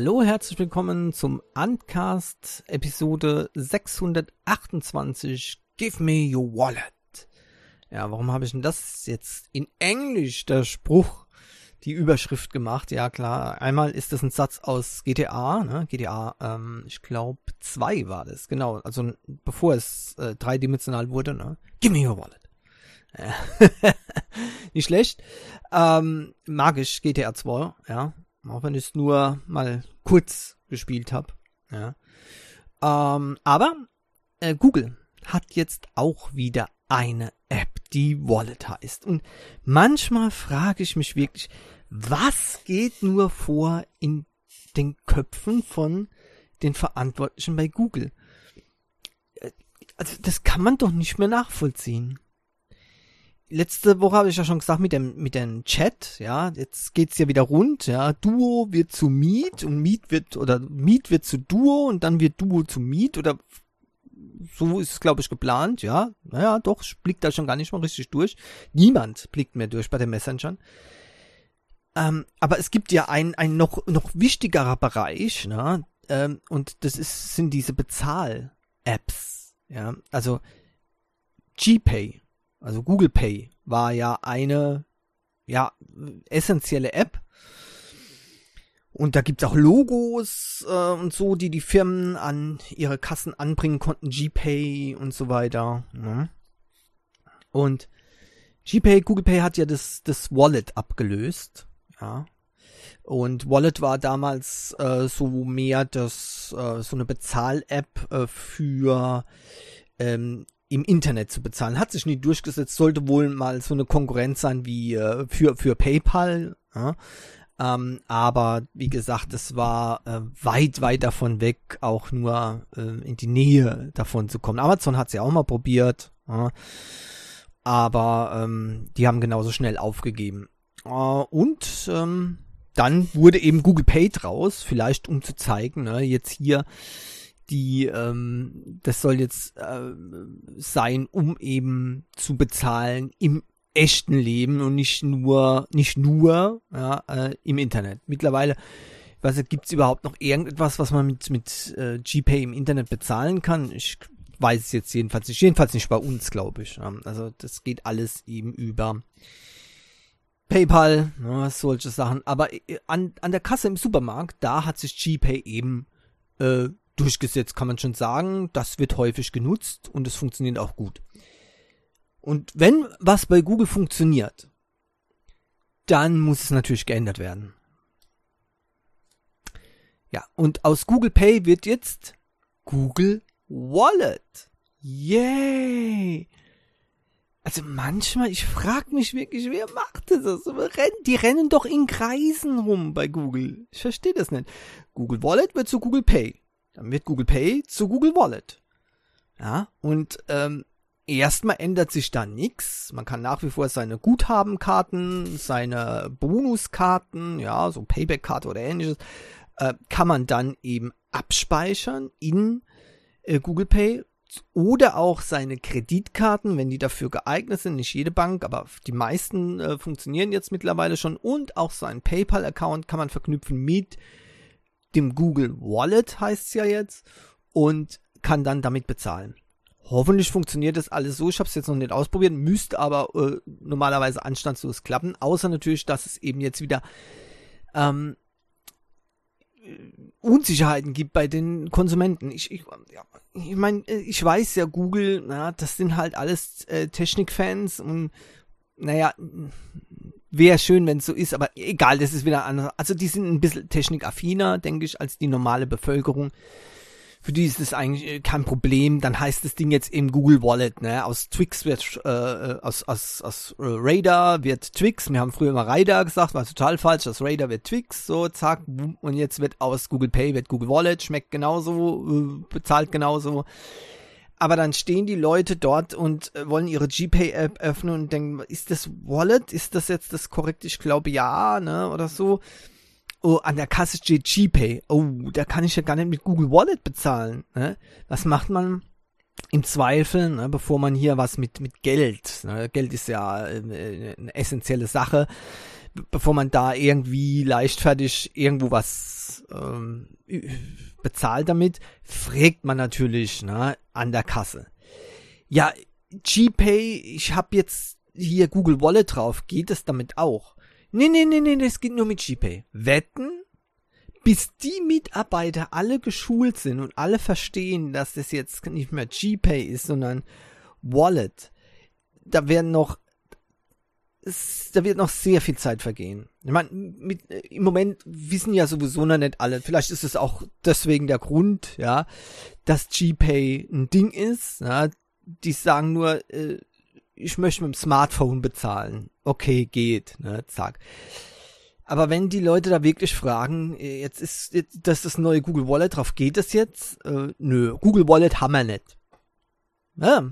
Hallo, herzlich willkommen zum Uncast Episode 628 Give me your wallet. Ja, warum habe ich denn das jetzt in Englisch, der Spruch, die Überschrift gemacht? Ja, klar, einmal ist das ein Satz aus GTA, ne? GTA, ähm, ich glaube 2 war das, genau, also bevor es äh, dreidimensional wurde, ne? Give me your wallet. Ja. Nicht schlecht. Ähm, mag ich GTA 2, ja. Auch wenn ich es nur mal kurz gespielt habe. Ja. Ähm, aber äh, Google hat jetzt auch wieder eine App, die Wallet heißt. Und manchmal frage ich mich wirklich, was geht nur vor in den Köpfen von den Verantwortlichen bei Google? Äh, also das kann man doch nicht mehr nachvollziehen letzte Woche habe ich ja schon gesagt mit dem mit dem Chat, ja, jetzt geht's ja wieder rund, ja, Duo wird zu Meet und Meet wird oder Meet wird zu Duo und dann wird Duo zu Meet oder so ist es glaube ich geplant, ja. Naja, doch, blickt da schon gar nicht mal richtig durch. Niemand blickt mehr durch bei den Messengern. Ähm, aber es gibt ja ein ein noch noch wichtigerer Bereich, ne? Ähm, und das ist sind diese Bezahl Apps, ja. Also GPay also Google Pay war ja eine ja essentielle App. Und da gibt's auch Logos äh, und so, die die Firmen an ihre Kassen anbringen konnten, GPay und so weiter. Ne? Und GPay, Google Pay hat ja das, das Wallet abgelöst. Ja. Und Wallet war damals äh, so mehr das, äh, so eine Bezahl-App äh, für ähm, im Internet zu bezahlen. Hat sich nie durchgesetzt, sollte wohl mal so eine Konkurrenz sein wie äh, für, für PayPal. Ja? Ähm, aber wie gesagt, es war äh, weit, weit davon weg, auch nur äh, in die Nähe davon zu kommen. Amazon hat es ja auch mal probiert, ja? aber ähm, die haben genauso schnell aufgegeben. Äh, und ähm, dann wurde eben Google Pay draus, vielleicht um zu zeigen, ne, jetzt hier die ähm, das soll jetzt äh, sein, um eben zu bezahlen im echten Leben und nicht nur nicht nur ja, äh, im Internet. Mittlerweile was gibt es überhaupt noch irgendetwas, was man mit mit äh, GPay im Internet bezahlen kann? Ich weiß es jetzt jedenfalls nicht. Jedenfalls nicht bei uns, glaube ich. Also das geht alles eben über PayPal, ja, solche Sachen. Aber äh, an, an der Kasse im Supermarkt, da hat sich GPay eben äh, durchgesetzt, kann man schon sagen. Das wird häufig genutzt und es funktioniert auch gut. Und wenn was bei Google funktioniert, dann muss es natürlich geändert werden. Ja, und aus Google Pay wird jetzt Google Wallet. Yay! Also manchmal, ich frage mich wirklich, wer macht das? Die rennen doch in Kreisen rum bei Google. Ich verstehe das nicht. Google Wallet wird zu Google Pay. Dann wird Google Pay zu Google Wallet. Ja, und ähm, erstmal ändert sich da nichts. Man kann nach wie vor seine Guthabenkarten, seine Bonuskarten, ja, so Payback-Karte oder ähnliches, äh, kann man dann eben abspeichern in äh, Google Pay oder auch seine Kreditkarten, wenn die dafür geeignet sind, nicht jede Bank, aber die meisten äh, funktionieren jetzt mittlerweile schon und auch seinen PayPal-Account kann man verknüpfen mit dem Google Wallet heißt es ja jetzt und kann dann damit bezahlen. Hoffentlich funktioniert das alles so. Ich habe es jetzt noch nicht ausprobiert, müsste aber äh, normalerweise anstandslos klappen, außer natürlich, dass es eben jetzt wieder ähm, Unsicherheiten gibt bei den Konsumenten. Ich, ich, ja, ich meine, ich weiß ja, Google, na, das sind halt alles äh, Technikfans und naja, Wäre schön, wenn es so ist, aber egal, das ist wieder anders. Also die sind ein bisschen technikaffiner, denke ich, als die normale Bevölkerung. Für die ist das eigentlich äh, kein Problem. Dann heißt das Ding jetzt eben Google Wallet. Ne? Aus Twix wird, äh, äh aus, aus, aus äh, Radar wird Twix. Wir haben früher immer Radar gesagt, war total falsch. Aus Radar wird Twix, so zack. Und jetzt wird aus Google Pay wird Google Wallet. Schmeckt genauso, bezahlt genauso aber dann stehen die Leute dort und äh, wollen ihre GPay-App öffnen und denken, ist das Wallet? Ist das jetzt das korrekte? Ich glaube ja, ne, oder so. Oh, an der Kasse steht GPay. Oh, da kann ich ja gar nicht mit Google Wallet bezahlen. Ne? Was macht man im Zweifel, ne, bevor man hier was mit, mit Geld, ne? Geld ist ja äh, eine essentielle Sache bevor man da irgendwie leichtfertig irgendwo was ähm, bezahlt damit, fragt man natürlich ne, an der Kasse. Ja, GPay, ich habe jetzt hier Google Wallet drauf, geht es damit auch? Nee, nee, nee, nee, das geht nur mit GPay. Wetten? Bis die Mitarbeiter alle geschult sind und alle verstehen, dass das jetzt nicht mehr GPay ist, sondern Wallet, da werden noch es, da wird noch sehr viel Zeit vergehen. Ich meine, mit, im Moment wissen ja sowieso noch nicht alle. Vielleicht ist es auch deswegen der Grund, ja, dass GPay ein Ding ist. Ja, die sagen nur, äh, ich möchte mit dem Smartphone bezahlen. Okay, geht, ne, zack. Aber wenn die Leute da wirklich fragen, äh, jetzt ist jetzt, das das neue Google Wallet drauf, geht das jetzt? Äh, nö, Google Wallet haben wir nicht. Ja.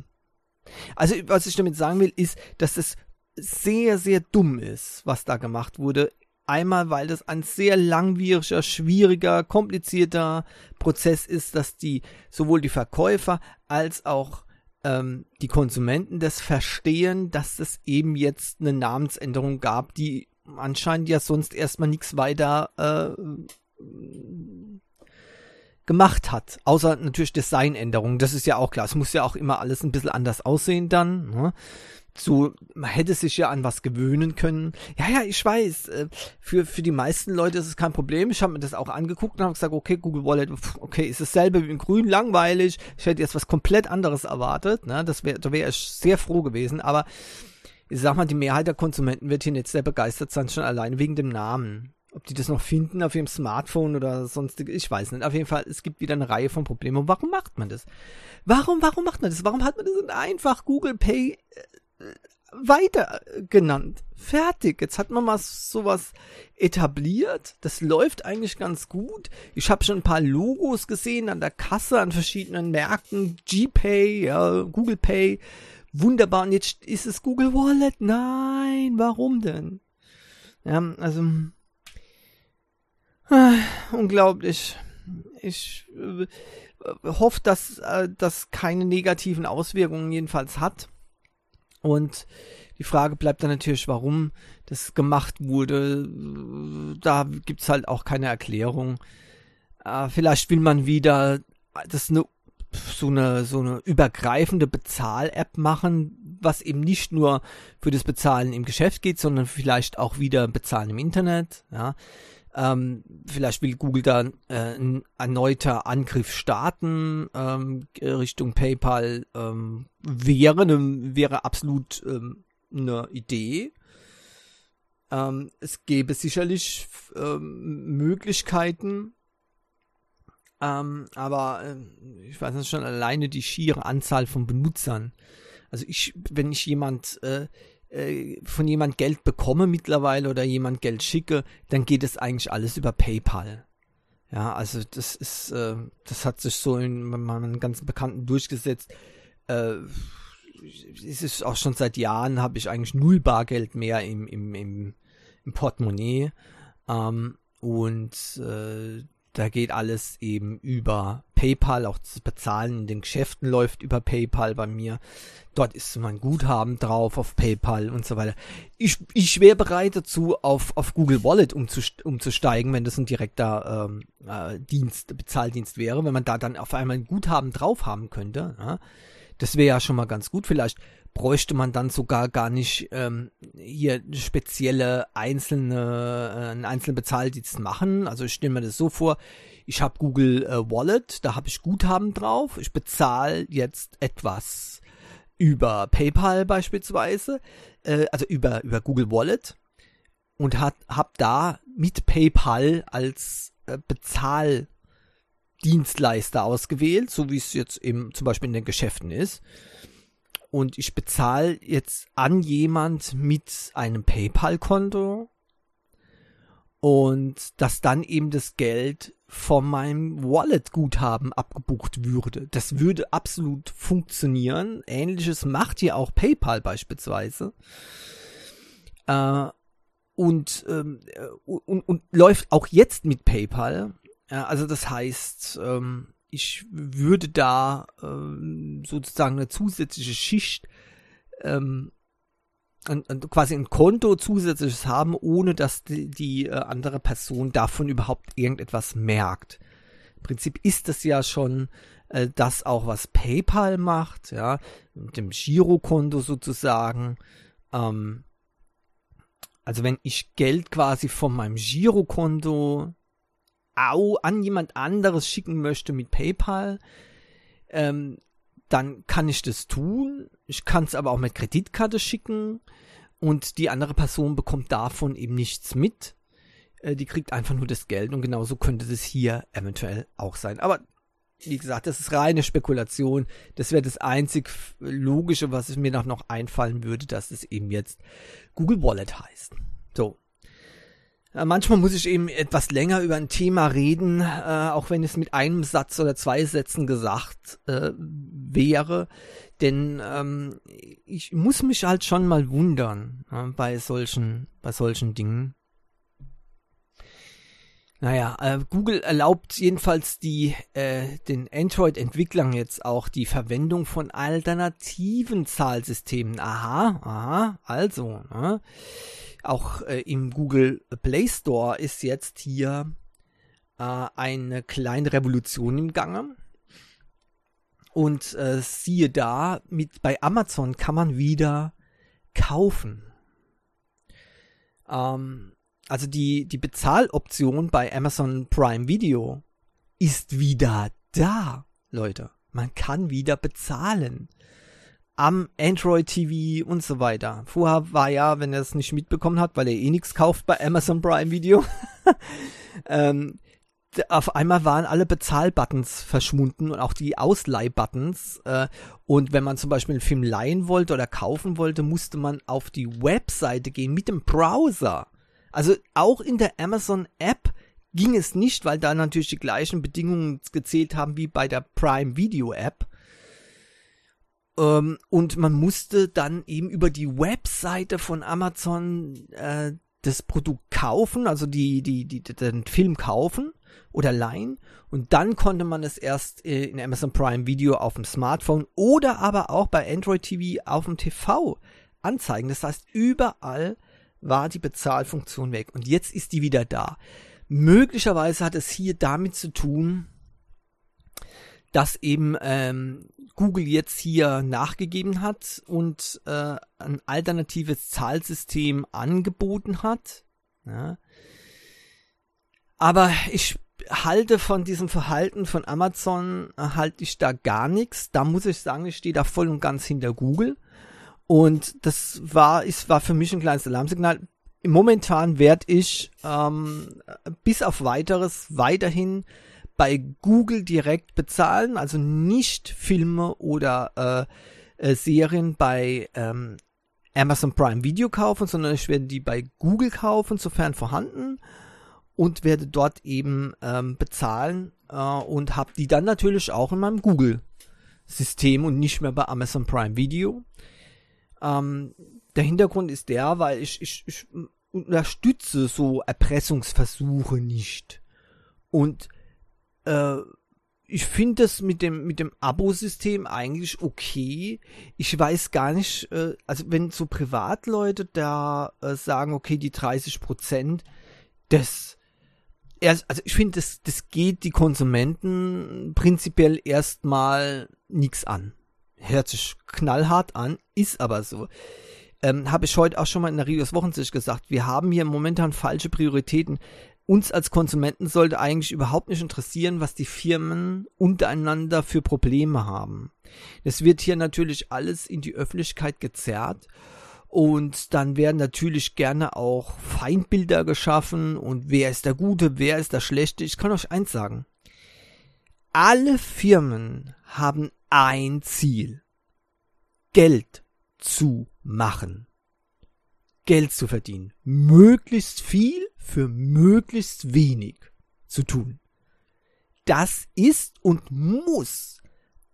Also was ich damit sagen will, ist, dass es sehr, sehr dumm ist, was da gemacht wurde. Einmal, weil das ein sehr langwieriger, schwieriger, komplizierter Prozess ist, dass die sowohl die Verkäufer als auch ähm, die Konsumenten das verstehen, dass es eben jetzt eine Namensänderung gab, die anscheinend ja sonst erstmal nichts weiter äh, gemacht hat. Außer natürlich Designänderungen, das ist ja auch klar. Es muss ja auch immer alles ein bisschen anders aussehen dann. Ne? so, man hätte sich ja an was gewöhnen können. Ja, ja, ich weiß, äh, für, für die meisten Leute ist es kein Problem. Ich habe mir das auch angeguckt und habe gesagt, okay, Google Wallet, okay, ist dasselbe wie in Grün, langweilig. Ich hätte jetzt was komplett anderes erwartet. Ne? Das wäre, da wäre ich sehr froh gewesen. Aber ich sag mal, die Mehrheit der Konsumenten wird hier nicht sehr begeistert sein, schon allein wegen dem Namen. Ob die das noch finden auf ihrem Smartphone oder sonstig, ich weiß nicht. Auf jeden Fall, es gibt wieder eine Reihe von Problemen. Und warum macht man das? Warum, warum macht man das? Warum hat man das einfach Google Pay äh, weiter genannt. Fertig. Jetzt hat man mal sowas etabliert. Das läuft eigentlich ganz gut. Ich habe schon ein paar Logos gesehen an der Kasse, an verschiedenen Märkten. GPay, ja, Google Pay. Wunderbar. Und jetzt ist es Google Wallet. Nein, warum denn? Ja, also äh, unglaublich. Ich äh, hoffe, dass äh, das keine negativen Auswirkungen jedenfalls hat. Und die Frage bleibt dann natürlich, warum das gemacht wurde. Da gibt's halt auch keine Erklärung. Äh, vielleicht will man wieder das eine, so eine so eine übergreifende Bezahl-App machen, was eben nicht nur für das Bezahlen im Geschäft geht, sondern vielleicht auch wieder Bezahlen im Internet. Ja. Ähm, vielleicht will Google da äh, ein erneuter Angriff starten ähm, Richtung PayPal. Ähm, wäre, ne, wäre absolut ähm, eine Idee. Ähm, es gäbe sicherlich ähm, Möglichkeiten, ähm, aber äh, ich weiß nicht schon alleine die schiere Anzahl von Benutzern. Also ich, wenn ich jemand äh, äh, von jemand Geld bekomme mittlerweile oder jemand Geld schicke, dann geht es eigentlich alles über PayPal. Ja, also das ist, äh, das hat sich so in meinen ganzen Bekannten durchgesetzt. Äh, es ist auch schon seit Jahren habe ich eigentlich null Bargeld mehr im, im, im, im Portemonnaie. Ähm, und äh, da geht alles eben über PayPal, auch das Bezahlen in den Geschäften läuft über PayPal bei mir. Dort ist mein Guthaben drauf auf PayPal und so weiter. Ich, ich wäre bereit dazu, auf, auf Google Wallet umzusteigen, wenn das ein direkter ähm, äh, Dienst, Bezahldienst wäre, wenn man da dann auf einmal ein Guthaben drauf haben könnte. Ja? Das wäre ja schon mal ganz gut. Vielleicht bräuchte man dann sogar gar nicht ähm, hier spezielle einzelne, äh, einen einzelnen Bezahldienst machen. Also ich stelle mir das so vor, ich habe Google äh, Wallet, da habe ich Guthaben drauf, ich bezahle jetzt etwas über PayPal beispielsweise, äh, also über, über Google Wallet und hat, hab da mit PayPal als äh, Bezahldienstleister ausgewählt, so wie es jetzt eben zum Beispiel in den Geschäften ist. Und ich bezahle jetzt an jemand mit einem PayPal-Konto und dass dann eben das Geld von meinem Wallet-Guthaben abgebucht würde. Das würde absolut funktionieren. Ähnliches macht ja auch PayPal beispielsweise. Äh, und, ähm, und, und läuft auch jetzt mit PayPal. Äh, also das heißt, ähm, ich würde da ähm, sozusagen eine zusätzliche Schicht ähm, ein, ein, quasi ein Konto zusätzliches haben, ohne dass die, die äh, andere Person davon überhaupt irgendetwas merkt. Im Prinzip ist das ja schon äh, das auch, was PayPal macht, ja, mit dem Girokonto sozusagen. Ähm, also wenn ich Geld quasi von meinem Girokonto au an jemand anderes schicken möchte mit PayPal, ähm, dann kann ich das tun. Ich kann es aber auch mit Kreditkarte schicken und die andere Person bekommt davon eben nichts mit. Äh, die kriegt einfach nur das Geld und genauso könnte das hier eventuell auch sein. Aber wie gesagt, das ist reine Spekulation. Das wäre das einzig Logische, was mir noch einfallen würde, dass es eben jetzt Google Wallet heißt. So. Äh, manchmal muss ich eben etwas länger über ein Thema reden, äh, auch wenn es mit einem Satz oder zwei Sätzen gesagt äh, wäre. Denn ähm, ich muss mich halt schon mal wundern äh, bei solchen, bei solchen Dingen. Naja, äh, Google erlaubt jedenfalls die, äh, den Android-Entwicklern jetzt auch die Verwendung von alternativen Zahlsystemen. Aha, aha, also, ne? Auch äh, im Google Play Store ist jetzt hier äh, eine kleine Revolution im Gange. Und äh, siehe da, mit bei Amazon kann man wieder kaufen. Ähm, also die, die Bezahloption bei Amazon Prime Video ist wieder da, Leute. Man kann wieder bezahlen. Am Android TV und so weiter. Vorher war ja, wenn er es nicht mitbekommen hat, weil er eh nichts kauft bei Amazon Prime Video, ähm, auf einmal waren alle Bezahlbuttons verschwunden und auch die Ausleihbuttons. Äh, und wenn man zum Beispiel einen Film leihen wollte oder kaufen wollte, musste man auf die Webseite gehen mit dem Browser. Also auch in der Amazon App ging es nicht, weil da natürlich die gleichen Bedingungen gezählt haben wie bei der Prime Video App. Ähm, und man musste dann eben über die Webseite von Amazon äh, das Produkt kaufen, also die, die, die, den Film kaufen oder leihen. Und dann konnte man es erst äh, in Amazon Prime Video auf dem Smartphone oder aber auch bei Android TV auf dem TV anzeigen. Das heißt, überall war die Bezahlfunktion weg und jetzt ist die wieder da. Möglicherweise hat es hier damit zu tun, dass eben ähm, Google jetzt hier nachgegeben hat und äh, ein alternatives Zahlsystem angeboten hat. Ja. Aber ich halte von diesem Verhalten von Amazon, halte ich da gar nichts. Da muss ich sagen, ich stehe da voll und ganz hinter Google. Und das war, ist, war für mich ein kleines Alarmsignal. Momentan werde ich ähm, bis auf weiteres weiterhin bei Google direkt bezahlen, also nicht Filme oder äh, äh, Serien bei ähm, Amazon Prime Video kaufen, sondern ich werde die bei Google kaufen, sofern vorhanden, und werde dort eben ähm, bezahlen äh, und habe die dann natürlich auch in meinem Google System und nicht mehr bei Amazon Prime Video. Ähm, der Hintergrund ist der, weil ich, ich, ich unterstütze so Erpressungsversuche nicht. Und äh, ich finde das mit dem mit dem Abo-System eigentlich okay. Ich weiß gar nicht, äh, also wenn so Privatleute da äh, sagen, okay, die 30 Prozent, das also ich finde, das, das geht die Konsumenten prinzipiell erstmal nichts an hört sich knallhart an, ist aber so. Ähm, Habe ich heute auch schon mal in der Rios Wochensicht gesagt, wir haben hier momentan falsche Prioritäten. Uns als Konsumenten sollte eigentlich überhaupt nicht interessieren, was die Firmen untereinander für Probleme haben. Es wird hier natürlich alles in die Öffentlichkeit gezerrt und dann werden natürlich gerne auch Feindbilder geschaffen und wer ist der Gute, wer ist der Schlechte. Ich kann euch eins sagen. Alle Firmen haben ein Ziel. Geld zu machen. Geld zu verdienen. Möglichst viel für möglichst wenig zu tun. Das ist und muss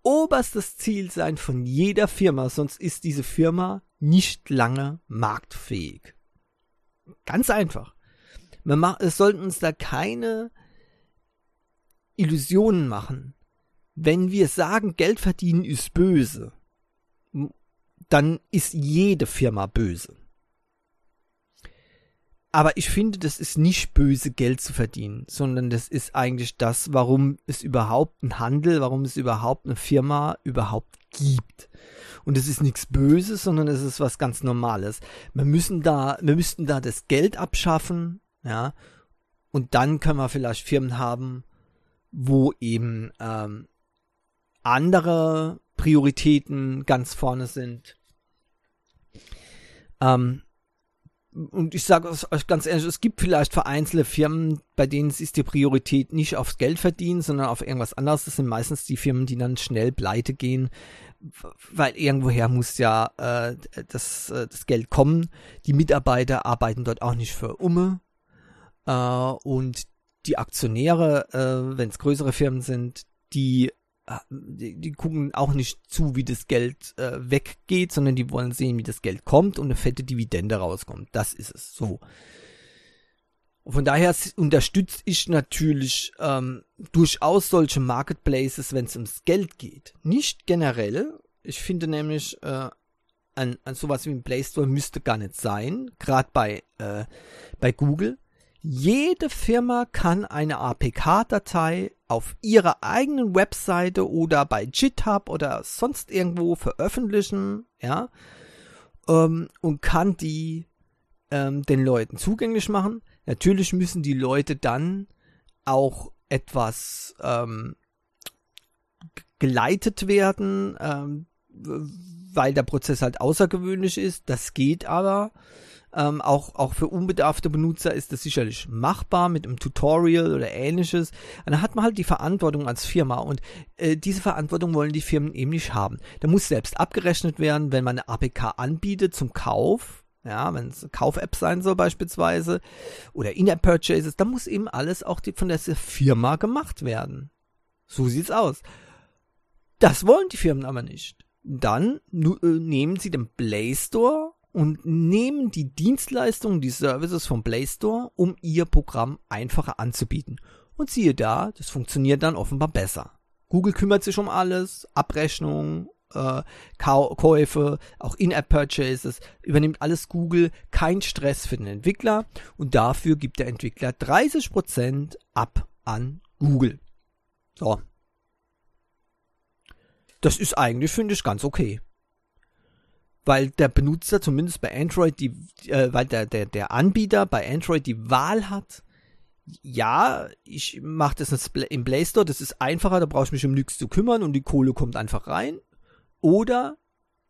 oberstes Ziel sein von jeder Firma, sonst ist diese Firma nicht lange marktfähig. Ganz einfach. Machen, es sollten uns da keine Illusionen machen wenn wir sagen, Geld verdienen ist böse, dann ist jede Firma böse. Aber ich finde, das ist nicht böse, Geld zu verdienen, sondern das ist eigentlich das, warum es überhaupt einen Handel, warum es überhaupt eine Firma überhaupt gibt. Und es ist nichts Böses, sondern es ist was ganz Normales. Wir müssen da, wir müssten da das Geld abschaffen, ja, und dann können wir vielleicht Firmen haben, wo eben ähm, andere Prioritäten ganz vorne sind. Ähm, und ich sage euch ganz ehrlich, es gibt vielleicht vereinzelte Firmen, bei denen ist die Priorität nicht aufs Geld verdienen, sondern auf irgendwas anderes. Das sind meistens die Firmen, die dann schnell pleite gehen, weil irgendwoher muss ja äh, das, äh, das Geld kommen. Die Mitarbeiter arbeiten dort auch nicht für Umme. Äh, und die Aktionäre, äh, wenn es größere Firmen sind, die die, die gucken auch nicht zu, wie das Geld äh, weggeht, sondern die wollen sehen, wie das Geld kommt und eine fette Dividende rauskommt. Das ist es so. Von daher unterstütze ich natürlich ähm, durchaus solche Marketplaces, wenn es ums Geld geht. Nicht generell. Ich finde nämlich, äh, an, an sowas wie ein Play Store müsste gar nicht sein, gerade bei, äh, bei Google. Jede Firma kann eine APK-Datei auf ihrer eigenen Webseite oder bei GitHub oder sonst irgendwo veröffentlichen, ja, ähm, und kann die ähm, den Leuten zugänglich machen. Natürlich müssen die Leute dann auch etwas ähm, geleitet werden, ähm, weil der Prozess halt außergewöhnlich ist. Das geht aber. Ähm, auch, auch für unbedarfte Benutzer ist das sicherlich machbar mit einem Tutorial oder ähnliches. Und dann hat man halt die Verantwortung als Firma und äh, diese Verantwortung wollen die Firmen eben nicht haben. Da muss selbst abgerechnet werden, wenn man eine APK anbietet zum Kauf. Ja, wenn es eine Kauf-App sein soll beispielsweise oder In-App-Purchases, dann muss eben alles auch die, von der Firma gemacht werden. So sieht's aus. Das wollen die Firmen aber nicht. Dann äh, nehmen sie den Play Store und nehmen die Dienstleistungen, die Services vom Play Store, um ihr Programm einfacher anzubieten. Und siehe da, das funktioniert dann offenbar besser. Google kümmert sich um alles, Abrechnung, äh, Käufe, auch In-App-Purchases, übernimmt alles Google, kein Stress für den Entwickler und dafür gibt der Entwickler 30% ab an Google. So. Das ist eigentlich, finde ich, ganz okay weil der Benutzer zumindest bei Android die, äh, weil der, der, der Anbieter bei Android die Wahl hat, ja, ich mache das im Play Store, das ist einfacher, da brauche ich mich um nichts zu kümmern und die Kohle kommt einfach rein. Oder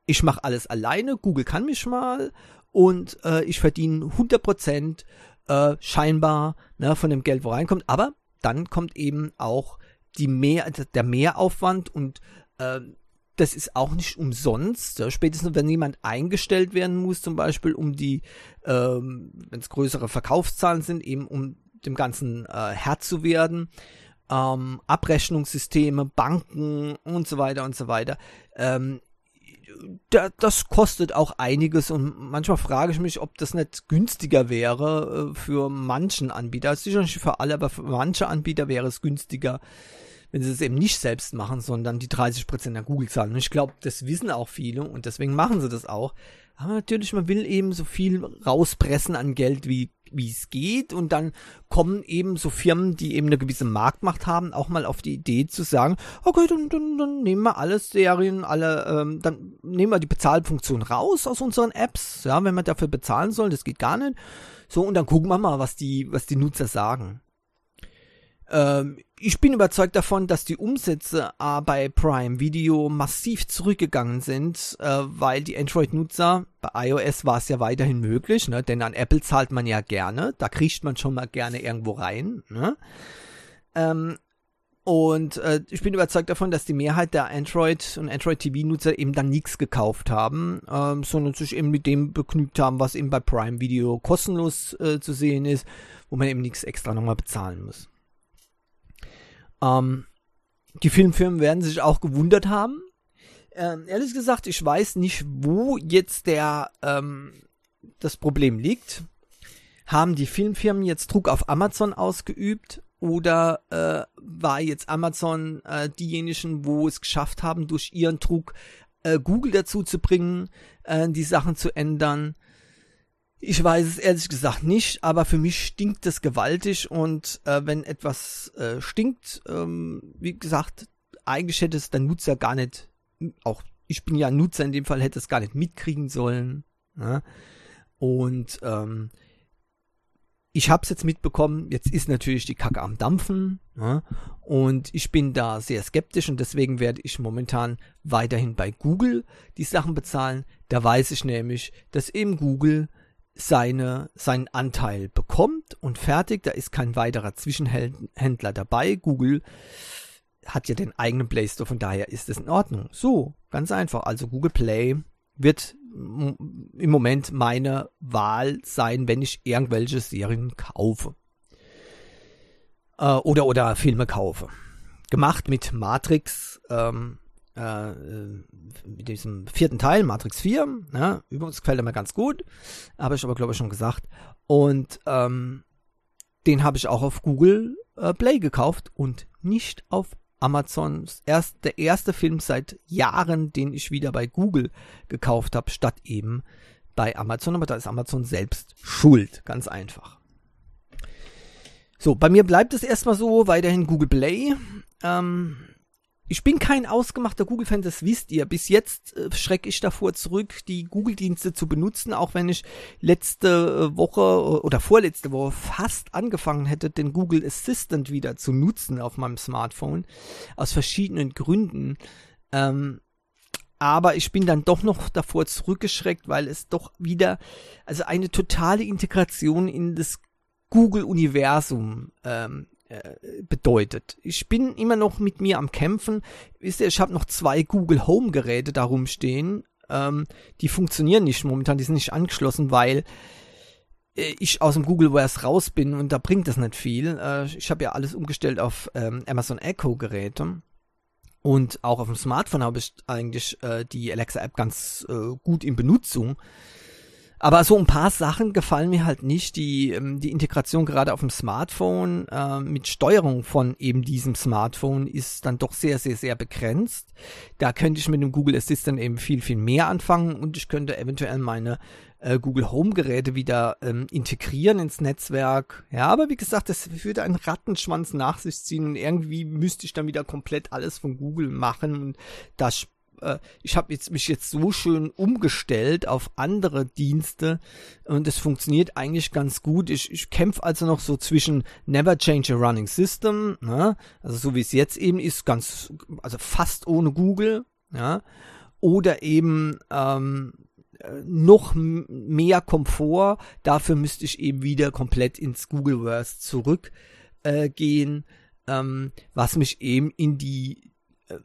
ich mache alles alleine, Google kann mich mal und äh, ich verdiene 100% äh, scheinbar ne, von dem Geld, wo reinkommt. Aber dann kommt eben auch die mehr, der Mehraufwand und äh, das ist auch nicht umsonst. Spätestens wenn jemand eingestellt werden muss, zum Beispiel um die, ähm, wenn es größere Verkaufszahlen sind, eben um dem Ganzen äh, Herr zu werden. Ähm, Abrechnungssysteme, Banken und so weiter und so weiter. Ähm, da, das kostet auch einiges und manchmal frage ich mich, ob das nicht günstiger wäre äh, für manchen Anbieter. Sicher nicht für alle, aber für manche Anbieter wäre es günstiger, wenn sie es eben nicht selbst machen, sondern die 30% an Google zahlen. Und ich glaube, das wissen auch viele und deswegen machen sie das auch. Aber natürlich, man will eben so viel rauspressen an Geld, wie wie es geht und dann kommen eben so Firmen, die eben eine gewisse Marktmacht haben, auch mal auf die Idee zu sagen, okay, dann, dann, dann nehmen wir alle Serien, alle, ähm, dann nehmen wir die Bezahlfunktion raus aus unseren Apps, ja, wenn wir dafür bezahlen sollen, das geht gar nicht. So, und dann gucken wir mal, was die, was die Nutzer sagen. Ähm, ich bin überzeugt davon, dass die Umsätze äh, bei Prime Video massiv zurückgegangen sind, äh, weil die Android-Nutzer, bei iOS war es ja weiterhin möglich, ne, denn an Apple zahlt man ja gerne, da kriecht man schon mal gerne irgendwo rein. Ne? Ähm, und äh, ich bin überzeugt davon, dass die Mehrheit der Android- und Android-TV-Nutzer eben dann nichts gekauft haben, ähm, sondern sich eben mit dem begnügt haben, was eben bei Prime Video kostenlos äh, zu sehen ist, wo man eben nichts extra nochmal bezahlen muss. Ähm, die Filmfirmen werden sich auch gewundert haben. Ähm, ehrlich gesagt, ich weiß nicht, wo jetzt der ähm, das Problem liegt. Haben die Filmfirmen jetzt Druck auf Amazon ausgeübt oder äh, war jetzt Amazon äh, diejenigen, wo es geschafft haben, durch ihren Druck äh, Google dazu zu bringen, äh, die Sachen zu ändern? Ich weiß es ehrlich gesagt nicht, aber für mich stinkt es gewaltig und äh, wenn etwas äh, stinkt, ähm, wie gesagt, eigentlich hätte es der Nutzer gar nicht, auch ich bin ja Nutzer in dem Fall, hätte es gar nicht mitkriegen sollen. Ne? Und ähm, ich habe es jetzt mitbekommen, jetzt ist natürlich die Kacke am Dampfen ja, und ich bin da sehr skeptisch und deswegen werde ich momentan weiterhin bei Google die Sachen bezahlen. Da weiß ich nämlich, dass eben Google seine, seinen Anteil bekommt und fertig. Da ist kein weiterer Zwischenhändler dabei. Google hat ja den eigenen Play Store, von daher ist es in Ordnung. So, ganz einfach. Also Google Play wird im Moment meine Wahl sein, wenn ich irgendwelche Serien kaufe. Äh, oder, oder Filme kaufe. Gemacht mit Matrix, ähm, äh, mit diesem vierten Teil, Matrix 4. Ne? Übrigens gefällt er mir ganz gut. Habe ich aber, glaube ich, schon gesagt. Und ähm, den habe ich auch auf Google äh, Play gekauft und nicht auf Amazons erst der erste Film seit Jahren, den ich wieder bei Google gekauft habe, statt eben bei Amazon. Aber da ist Amazon selbst schuld, ganz einfach. So, bei mir bleibt es erstmal so, weiterhin Google Play. Ähm, ich bin kein ausgemachter Google-Fan, das wisst ihr. Bis jetzt äh, schrecke ich davor zurück, die Google-Dienste zu benutzen, auch wenn ich letzte äh, Woche äh, oder vorletzte Woche fast angefangen hätte, den Google Assistant wieder zu nutzen auf meinem Smartphone. Aus verschiedenen Gründen. Ähm, aber ich bin dann doch noch davor zurückgeschreckt, weil es doch wieder, also eine totale Integration in das Google-Universum ähm, äh, bedeutet. Ich bin immer noch mit mir am Kämpfen. Wisst ihr, ich habe noch zwei Google Home Geräte darum stehen. Ähm, die funktionieren nicht momentan, die sind nicht angeschlossen, weil äh, ich aus dem Google Wears raus bin und da bringt das nicht viel. Äh, ich habe ja alles umgestellt auf ähm, Amazon Echo Geräte. Und auch auf dem Smartphone habe ich eigentlich äh, die Alexa App ganz äh, gut in Benutzung. Aber so ein paar Sachen gefallen mir halt nicht. Die, ähm, die Integration gerade auf dem Smartphone äh, mit Steuerung von eben diesem Smartphone ist dann doch sehr, sehr, sehr begrenzt. Da könnte ich mit dem Google Assistant eben viel, viel mehr anfangen und ich könnte eventuell meine äh, Google Home Geräte wieder ähm, integrieren ins Netzwerk. Ja, aber wie gesagt, das würde einen Rattenschwanz nach sich ziehen und irgendwie müsste ich dann wieder komplett alles von Google machen und das äh, ich habe jetzt mich jetzt so schön umgestellt auf andere Dienste und es funktioniert eigentlich ganz gut. Ich, ich kämpfe also noch so zwischen Never Change a Running System, ne? also so wie es jetzt eben ist, ganz, also fast ohne Google, ja, oder eben ähm, noch mehr Komfort. Dafür müsste ich eben wieder komplett ins Googleverse zurückgehen, äh, ähm, was mich eben in die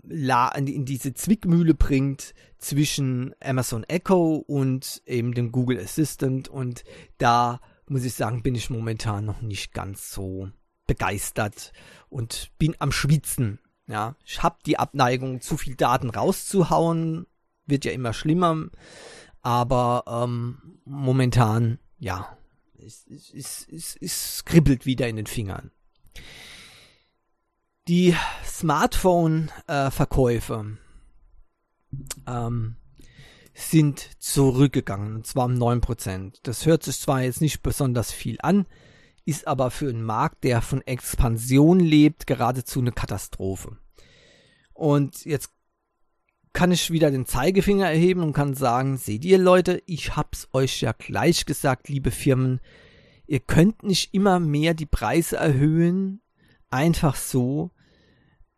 in diese Zwickmühle bringt zwischen Amazon Echo und eben dem Google Assistant und da muss ich sagen, bin ich momentan noch nicht ganz so begeistert und bin am Schwitzen. Ja, ich habe die Abneigung, zu viel Daten rauszuhauen, wird ja immer schlimmer, aber ähm, momentan, ja, es, es, es, es kribbelt wieder in den Fingern. Die Smartphone-Verkäufe ähm, sind zurückgegangen, und zwar um 9%. Das hört sich zwar jetzt nicht besonders viel an, ist aber für einen Markt, der von Expansion lebt, geradezu eine Katastrophe. Und jetzt kann ich wieder den Zeigefinger erheben und kann sagen, seht ihr Leute, ich hab's euch ja gleich gesagt, liebe Firmen, ihr könnt nicht immer mehr die Preise erhöhen, einfach so,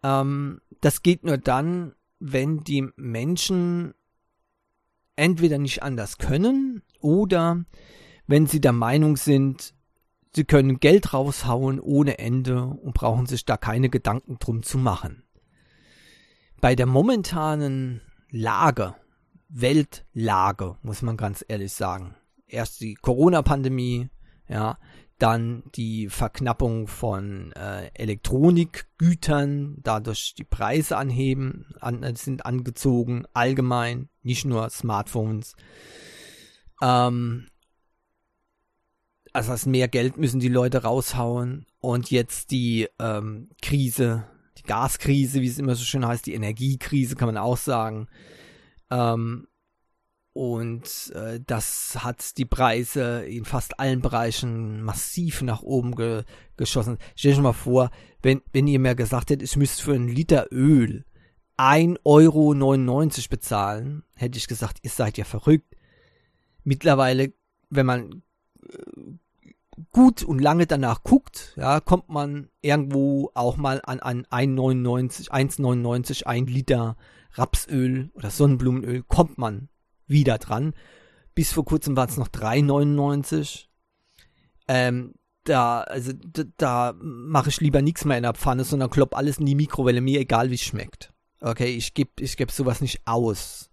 ähm, das geht nur dann, wenn die Menschen entweder nicht anders können oder wenn sie der Meinung sind, sie können Geld raushauen ohne Ende und brauchen sich da keine Gedanken drum zu machen. Bei der momentanen Lage, Weltlage, muss man ganz ehrlich sagen, erst die Corona-Pandemie, ja, dann die Verknappung von äh, Elektronikgütern, dadurch die Preise anheben, an, äh, sind angezogen, allgemein, nicht nur Smartphones. Ähm, also das mehr Geld müssen die Leute raushauen und jetzt die ähm, Krise, die Gaskrise, wie es immer so schön heißt, die Energiekrise kann man auch sagen. Ähm, und äh, das hat die Preise in fast allen Bereichen massiv nach oben ge geschossen. Stell dir mal vor, wenn, wenn ihr mir gesagt hättet, ich müsste für einen Liter Öl 1,99 Euro bezahlen, hätte ich gesagt, ihr seid ja verrückt. Mittlerweile, wenn man äh, gut und lange danach guckt, ja, kommt man irgendwo auch mal an, an 1,99, 1,99 ein Liter Rapsöl oder Sonnenblumenöl, kommt man wieder dran. Bis vor kurzem waren es noch 3,99. Ähm, da, also, da, da mache ich lieber nichts mehr in der Pfanne, sondern klopp alles in die Mikrowelle, mir egal wie es schmeckt. Okay, ich gebe ich geb sowas nicht aus.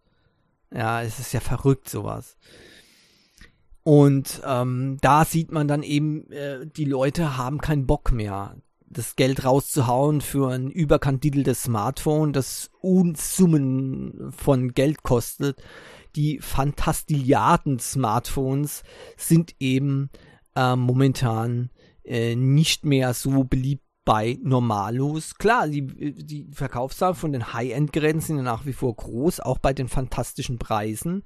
Ja, es ist ja verrückt, sowas. Und ähm, da sieht man dann eben, äh, die Leute haben keinen Bock mehr, das Geld rauszuhauen für ein überkandideltes Smartphone, das Unsummen von Geld kostet. Die Fantastilliarden Smartphones sind eben äh, momentan äh, nicht mehr so beliebt bei Normalos. Klar, die, die Verkaufszahlen von den High-End-Geräten sind nach wie vor groß, auch bei den fantastischen Preisen.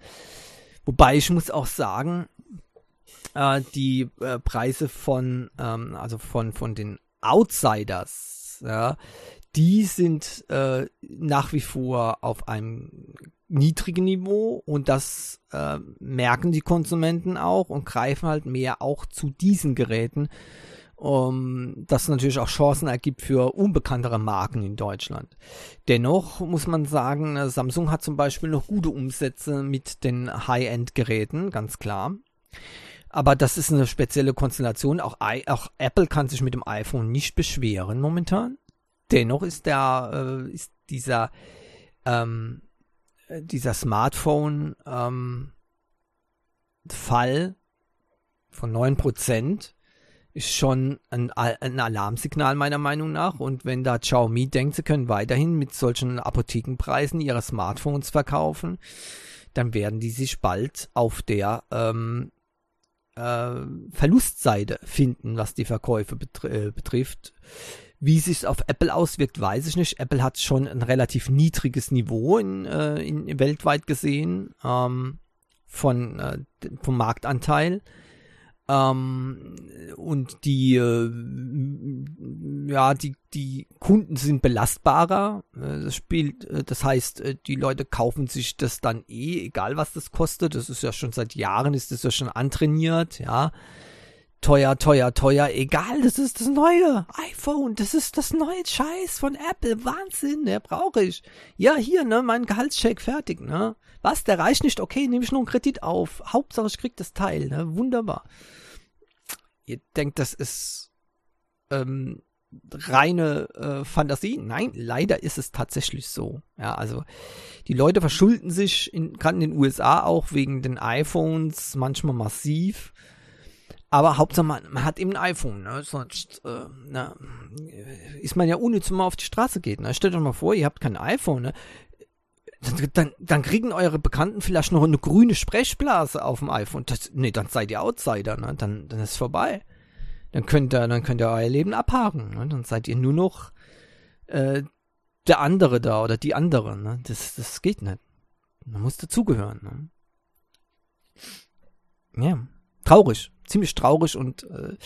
Wobei ich muss auch sagen, äh, die äh, Preise von, ähm, also von, von den Outsiders, ja, die sind äh, nach wie vor auf einem niedrigen Niveau und das äh, merken die Konsumenten auch und greifen halt mehr auch zu diesen Geräten, um, das natürlich auch Chancen ergibt für unbekanntere Marken in Deutschland. Dennoch muss man sagen, äh, Samsung hat zum Beispiel noch gute Umsätze mit den High-End-Geräten, ganz klar. Aber das ist eine spezielle Konstellation. Auch, I auch Apple kann sich mit dem iPhone nicht beschweren momentan. Dennoch ist der, äh, ist dieser, ähm, dieser Smartphone ähm, Fall von 9% ist schon ein, ein, Alarmsignal meiner Meinung nach. Und wenn da Xiaomi denkt, sie können weiterhin mit solchen Apothekenpreisen ihre Smartphones verkaufen, dann werden die sich bald auf der ähm, äh, Verlustseite finden, was die Verkäufe betr äh, betrifft. Wie sich auf Apple auswirkt, weiß ich nicht. Apple hat schon ein relativ niedriges Niveau in, äh, in weltweit gesehen ähm, von äh, vom Marktanteil. Ähm, und die, äh, ja, die, die Kunden sind belastbarer. Äh, das spielt, äh, das heißt, äh, die Leute kaufen sich das dann eh, egal was das kostet. Das ist ja schon seit Jahren, ist das ja schon antrainiert, ja. Teuer, teuer, teuer, egal, das ist das neue iPhone, das ist das neue Scheiß von Apple, Wahnsinn, der brauche ich. Ja, hier, ne, mein Gehaltscheck fertig, ne. Was, der reicht nicht, okay, nehme ich nur einen Kredit auf. Hauptsache, ich krieg das Teil, ne, wunderbar ihr denkt, das ist ähm, reine äh, Fantasie. Nein, leider ist es tatsächlich so. Ja, also die Leute verschulden sich gerade in den USA auch wegen den iPhones manchmal massiv. Aber Hauptsache man, man hat eben ein iPhone, ne? sonst äh, na, ist man ja unnütz, wenn man auf die Straße geht. Ne? Stellt euch mal vor, ihr habt kein iPhone, ne? Dann, dann kriegen eure Bekannten vielleicht noch eine grüne Sprechblase auf dem iPhone. Das, nee, dann seid ihr Outsider, ne? Dann, dann ist vorbei. Dann könnt ihr, dann könnt ihr euer Leben abhaken. Ne? Dann seid ihr nur noch äh, der andere da oder die andere. Ne? Das, das geht nicht. Man muss dazugehören. Ne? Ja, traurig ziemlich traurig und äh,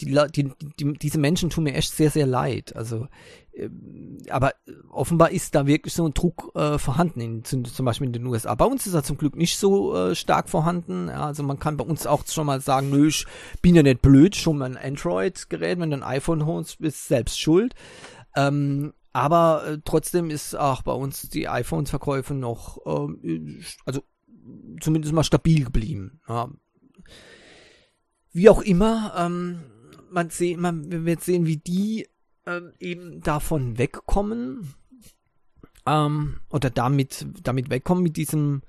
die, die, die, diese Menschen tun mir echt sehr, sehr leid. Also, aber offenbar ist da wirklich so ein Druck äh, vorhanden, in, zum, Beispiel in den USA. Bei uns ist er zum Glück nicht so äh, stark vorhanden. Ja, also man kann bei uns auch schon mal sagen, nö, ich bin ja nicht blöd, schon mal ein Android-Gerät, wenn du ein iPhone holst, bist selbst schuld. Ähm, aber äh, trotzdem ist auch bei uns die iPhones-Verkäufe noch, äh, also zumindest mal stabil geblieben. Ja, wie auch immer, ähm, man, seh, man wird sehen, wie die ähm, eben davon wegkommen ähm, oder damit, damit wegkommen mit diesem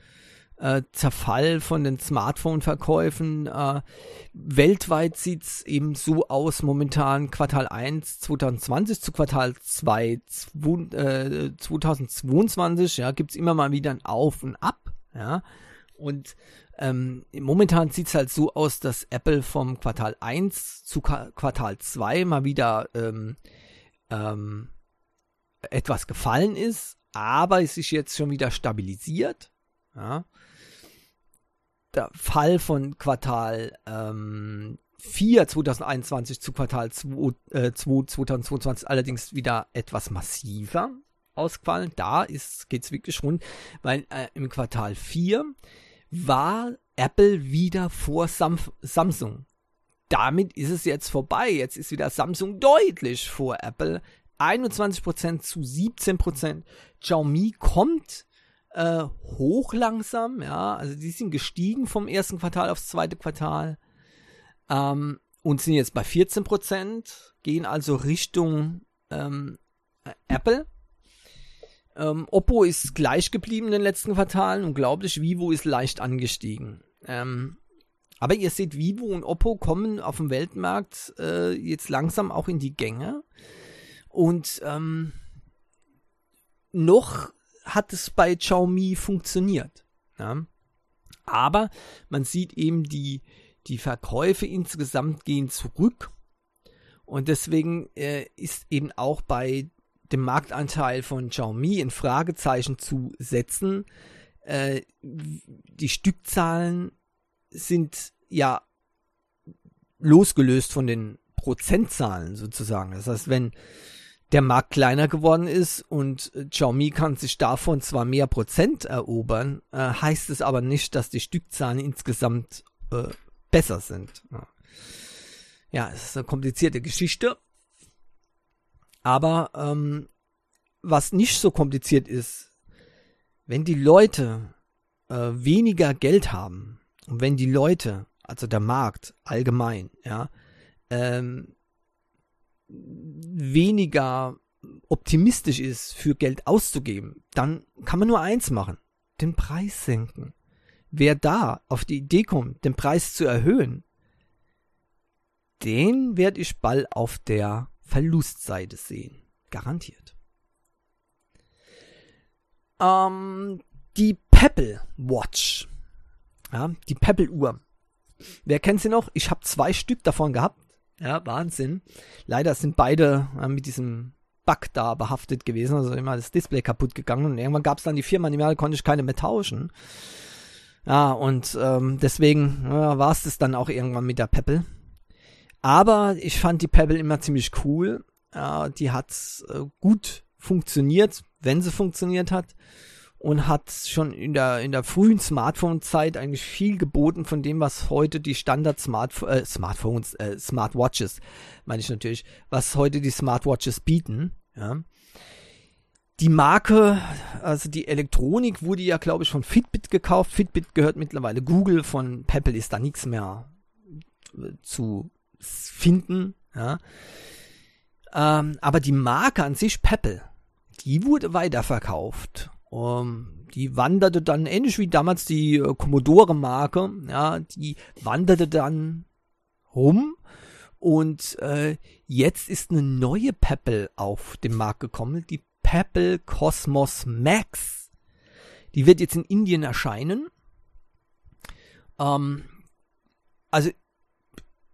äh, Zerfall von den Smartphone-Verkäufen. Äh, weltweit sieht's eben so aus, momentan Quartal 1 2020 zu Quartal 2 äh, 2022, ja, gibt's immer mal wieder ein Auf und Ab, ja, und ähm, momentan sieht es halt so aus, dass Apple vom Quartal 1 zu Quartal 2 mal wieder ähm, ähm, etwas gefallen ist, aber es sich jetzt schon wieder stabilisiert. Ja. der Fall von Quartal ähm, 4 2021 zu Quartal 2, äh, 2 2022 allerdings wieder etwas massiver ausgefallen. Da geht es wirklich rund, weil äh, im Quartal 4 war Apple wieder vor Sam Samsung. Damit ist es jetzt vorbei. Jetzt ist wieder Samsung deutlich vor Apple. 21% zu 17%. Xiaomi kommt äh, hoch langsam, ja, also die sind gestiegen vom ersten Quartal aufs zweite Quartal ähm, und sind jetzt bei 14%, gehen also Richtung ähm, Apple. Ähm, Oppo ist gleich geblieben in den letzten Quartalen, unglaublich, Vivo ist leicht angestiegen. Ähm, aber ihr seht, Vivo und Oppo kommen auf dem Weltmarkt äh, jetzt langsam auch in die Gänge. Und ähm, noch hat es bei Xiaomi funktioniert. Ja? Aber man sieht eben, die, die Verkäufe insgesamt gehen zurück. Und deswegen äh, ist eben auch bei dem Marktanteil von Xiaomi ein Fragezeichen zu setzen. Äh, die Stückzahlen sind ja losgelöst von den Prozentzahlen sozusagen. Das heißt, wenn der Markt kleiner geworden ist und Xiaomi kann sich davon zwar mehr Prozent erobern, äh, heißt es aber nicht, dass die Stückzahlen insgesamt äh, besser sind. Ja. ja, es ist eine komplizierte Geschichte. Aber ähm, was nicht so kompliziert ist, wenn die Leute äh, weniger Geld haben und wenn die Leute, also der Markt allgemein, ja, ähm, weniger optimistisch ist, für Geld auszugeben, dann kann man nur eins machen, den Preis senken. Wer da auf die Idee kommt, den Preis zu erhöhen, den werde ich bald auf der Verlustseite sehen. Garantiert. Ähm, die Pebble Watch. Ja, die Pebble Uhr. Wer kennt sie noch? Ich habe zwei Stück davon gehabt. Ja, Wahnsinn. Leider sind beide äh, mit diesem Bug da behaftet gewesen, also immer das Display kaputt gegangen und irgendwann gab es dann die Firma nicht mehr, konnte ich keine mehr tauschen. Ja, und ähm, deswegen ja, war es das dann auch irgendwann mit der Pebble. Aber ich fand die Pebble immer ziemlich cool. Ja, die hat äh, gut funktioniert, wenn sie funktioniert hat und hat schon in der, in der frühen Smartphone-Zeit eigentlich viel geboten von dem, was heute die Standard-Smartphones, äh, Smartphones, äh, Smartwatches, meine ich natürlich, was heute die Smartwatches bieten, ja. Die Marke, also die Elektronik wurde ja, glaube ich, von Fitbit gekauft. Fitbit gehört mittlerweile Google, von Pebble ist da nichts mehr äh, zu finden, ja. Ähm, aber die Marke an sich, Pebble, die wurde weiterverkauft um, ähm, die wanderte dann ähnlich wie damals die äh, Commodore-Marke, ja, die wanderte dann rum und äh, jetzt ist eine neue Pebble auf den Markt gekommen, die Pebble Cosmos Max. Die wird jetzt in Indien erscheinen. Ähm, also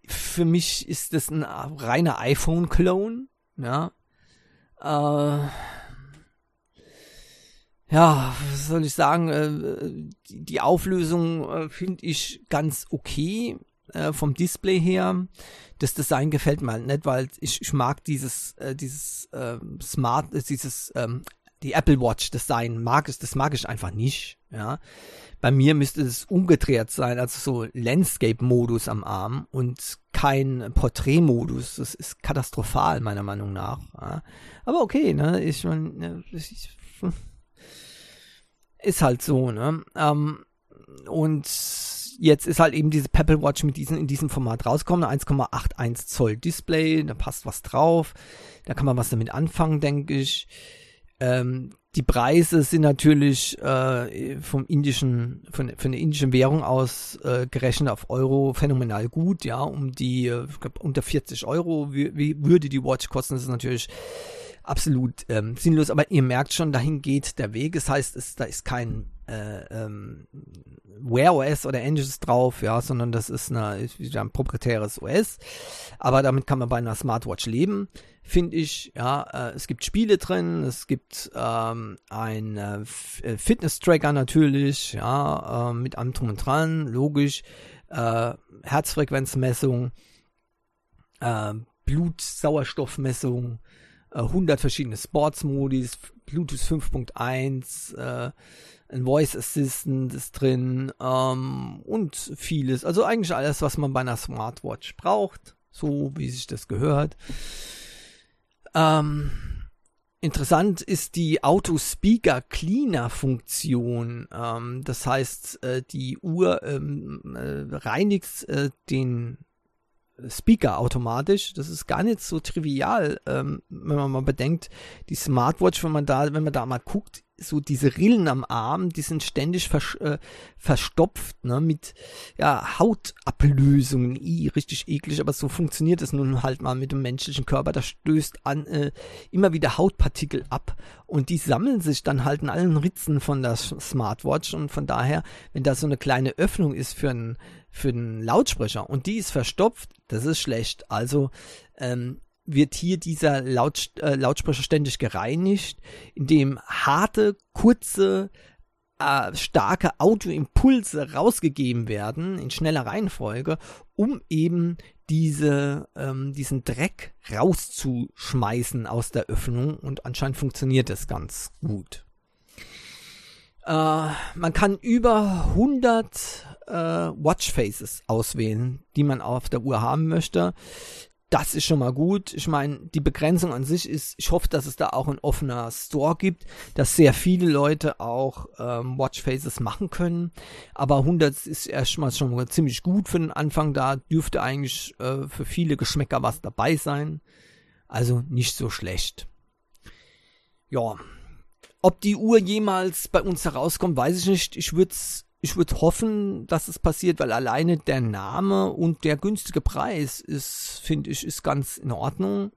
für mich ist das ein reiner iPhone-Clone, ja. Äh, ja, was soll ich sagen, äh, die, Auflösung äh, finde ich ganz okay äh, vom Display her. Das Design gefällt mir halt nicht, weil ich, ich mag dieses, dieses ähm, Smart, dieses, ähm, die Apple Watch Design mag ich, das mag ich einfach nicht, ja. Bei mir müsste es umgedreht sein, also so Landscape-Modus am Arm und kein Porträt-Modus. Das ist katastrophal, meiner Meinung nach. Ja. Aber okay, ne, ich, mein, ich, ist halt so, ne? Ähm, und jetzt ist halt eben diese Pebble Watch mit diesen, in diesem Format rausgekommen, 1,81 Zoll Display, da passt was drauf, da kann man was damit anfangen, denke ich. Ähm, die Preise sind natürlich äh, vom indischen, von, von der indischen Währung aus äh, gerechnet auf Euro phänomenal gut, ja, um die, äh, ich glaub, unter 40 Euro wie, wie würde die Watch kosten, das ist natürlich absolut ähm, sinnlos, aber ihr merkt schon, dahin geht der Weg. Das heißt, es, da ist kein äh, ähm, Wear OS oder ähnliches drauf, ja, sondern das ist, eine, ist ein proprietäres OS. Aber damit kann man bei einer Smartwatch leben. finde ich. Ja, äh, es gibt Spiele drin, es gibt ähm, ein äh, äh, Fitness-Tracker natürlich, ja, äh, mit allem drum und dran, logisch. Äh, Herzfrequenzmessung, äh, Blutsauerstoffmessung, 100 verschiedene Sports-Modis, Bluetooth 5.1, äh, ein Voice Assistant ist drin ähm, und vieles. Also eigentlich alles, was man bei einer Smartwatch braucht, so wie sich das gehört. Ähm, interessant ist die Auto Speaker Cleaner Funktion. Ähm, das heißt, äh, die Uhr ähm, äh, reinigt äh, den Speaker automatisch. Das ist gar nicht so trivial, ähm, wenn man mal bedenkt, die Smartwatch, wenn man da, wenn man da mal guckt, so diese Rillen am Arm, die sind ständig vers äh, verstopft, ne, mit ja, Hautablösungen. I, richtig eklig, aber so funktioniert es nun halt mal mit dem menschlichen Körper. Da stößt an äh, immer wieder Hautpartikel ab und die sammeln sich dann halt in allen Ritzen von der Smartwatch und von daher, wenn da so eine kleine Öffnung ist für einen für einen Lautsprecher und die ist verstopft, das ist schlecht. Also ähm, wird hier dieser Laut, äh, Lautsprecher ständig gereinigt, indem harte, kurze, äh, starke Audioimpulse rausgegeben werden in schneller Reihenfolge, um eben diese, ähm, diesen Dreck rauszuschmeißen aus der Öffnung und anscheinend funktioniert das ganz gut. Äh, man kann über 100 äh, Watchfaces auswählen, die man auf der Uhr haben möchte das ist schon mal gut. Ich meine, die Begrenzung an sich ist, ich hoffe, dass es da auch ein offener Store gibt, dass sehr viele Leute auch ähm, Watchfaces machen können. Aber 100 ist erstmal schon mal ziemlich gut für den Anfang. Da dürfte eigentlich äh, für viele Geschmäcker was dabei sein. Also nicht so schlecht. Ja. Ob die Uhr jemals bei uns herauskommt, weiß ich nicht. Ich würde es ich würde hoffen, dass es passiert, weil alleine der Name und der günstige Preis ist, finde ich, ist ganz in Ordnung.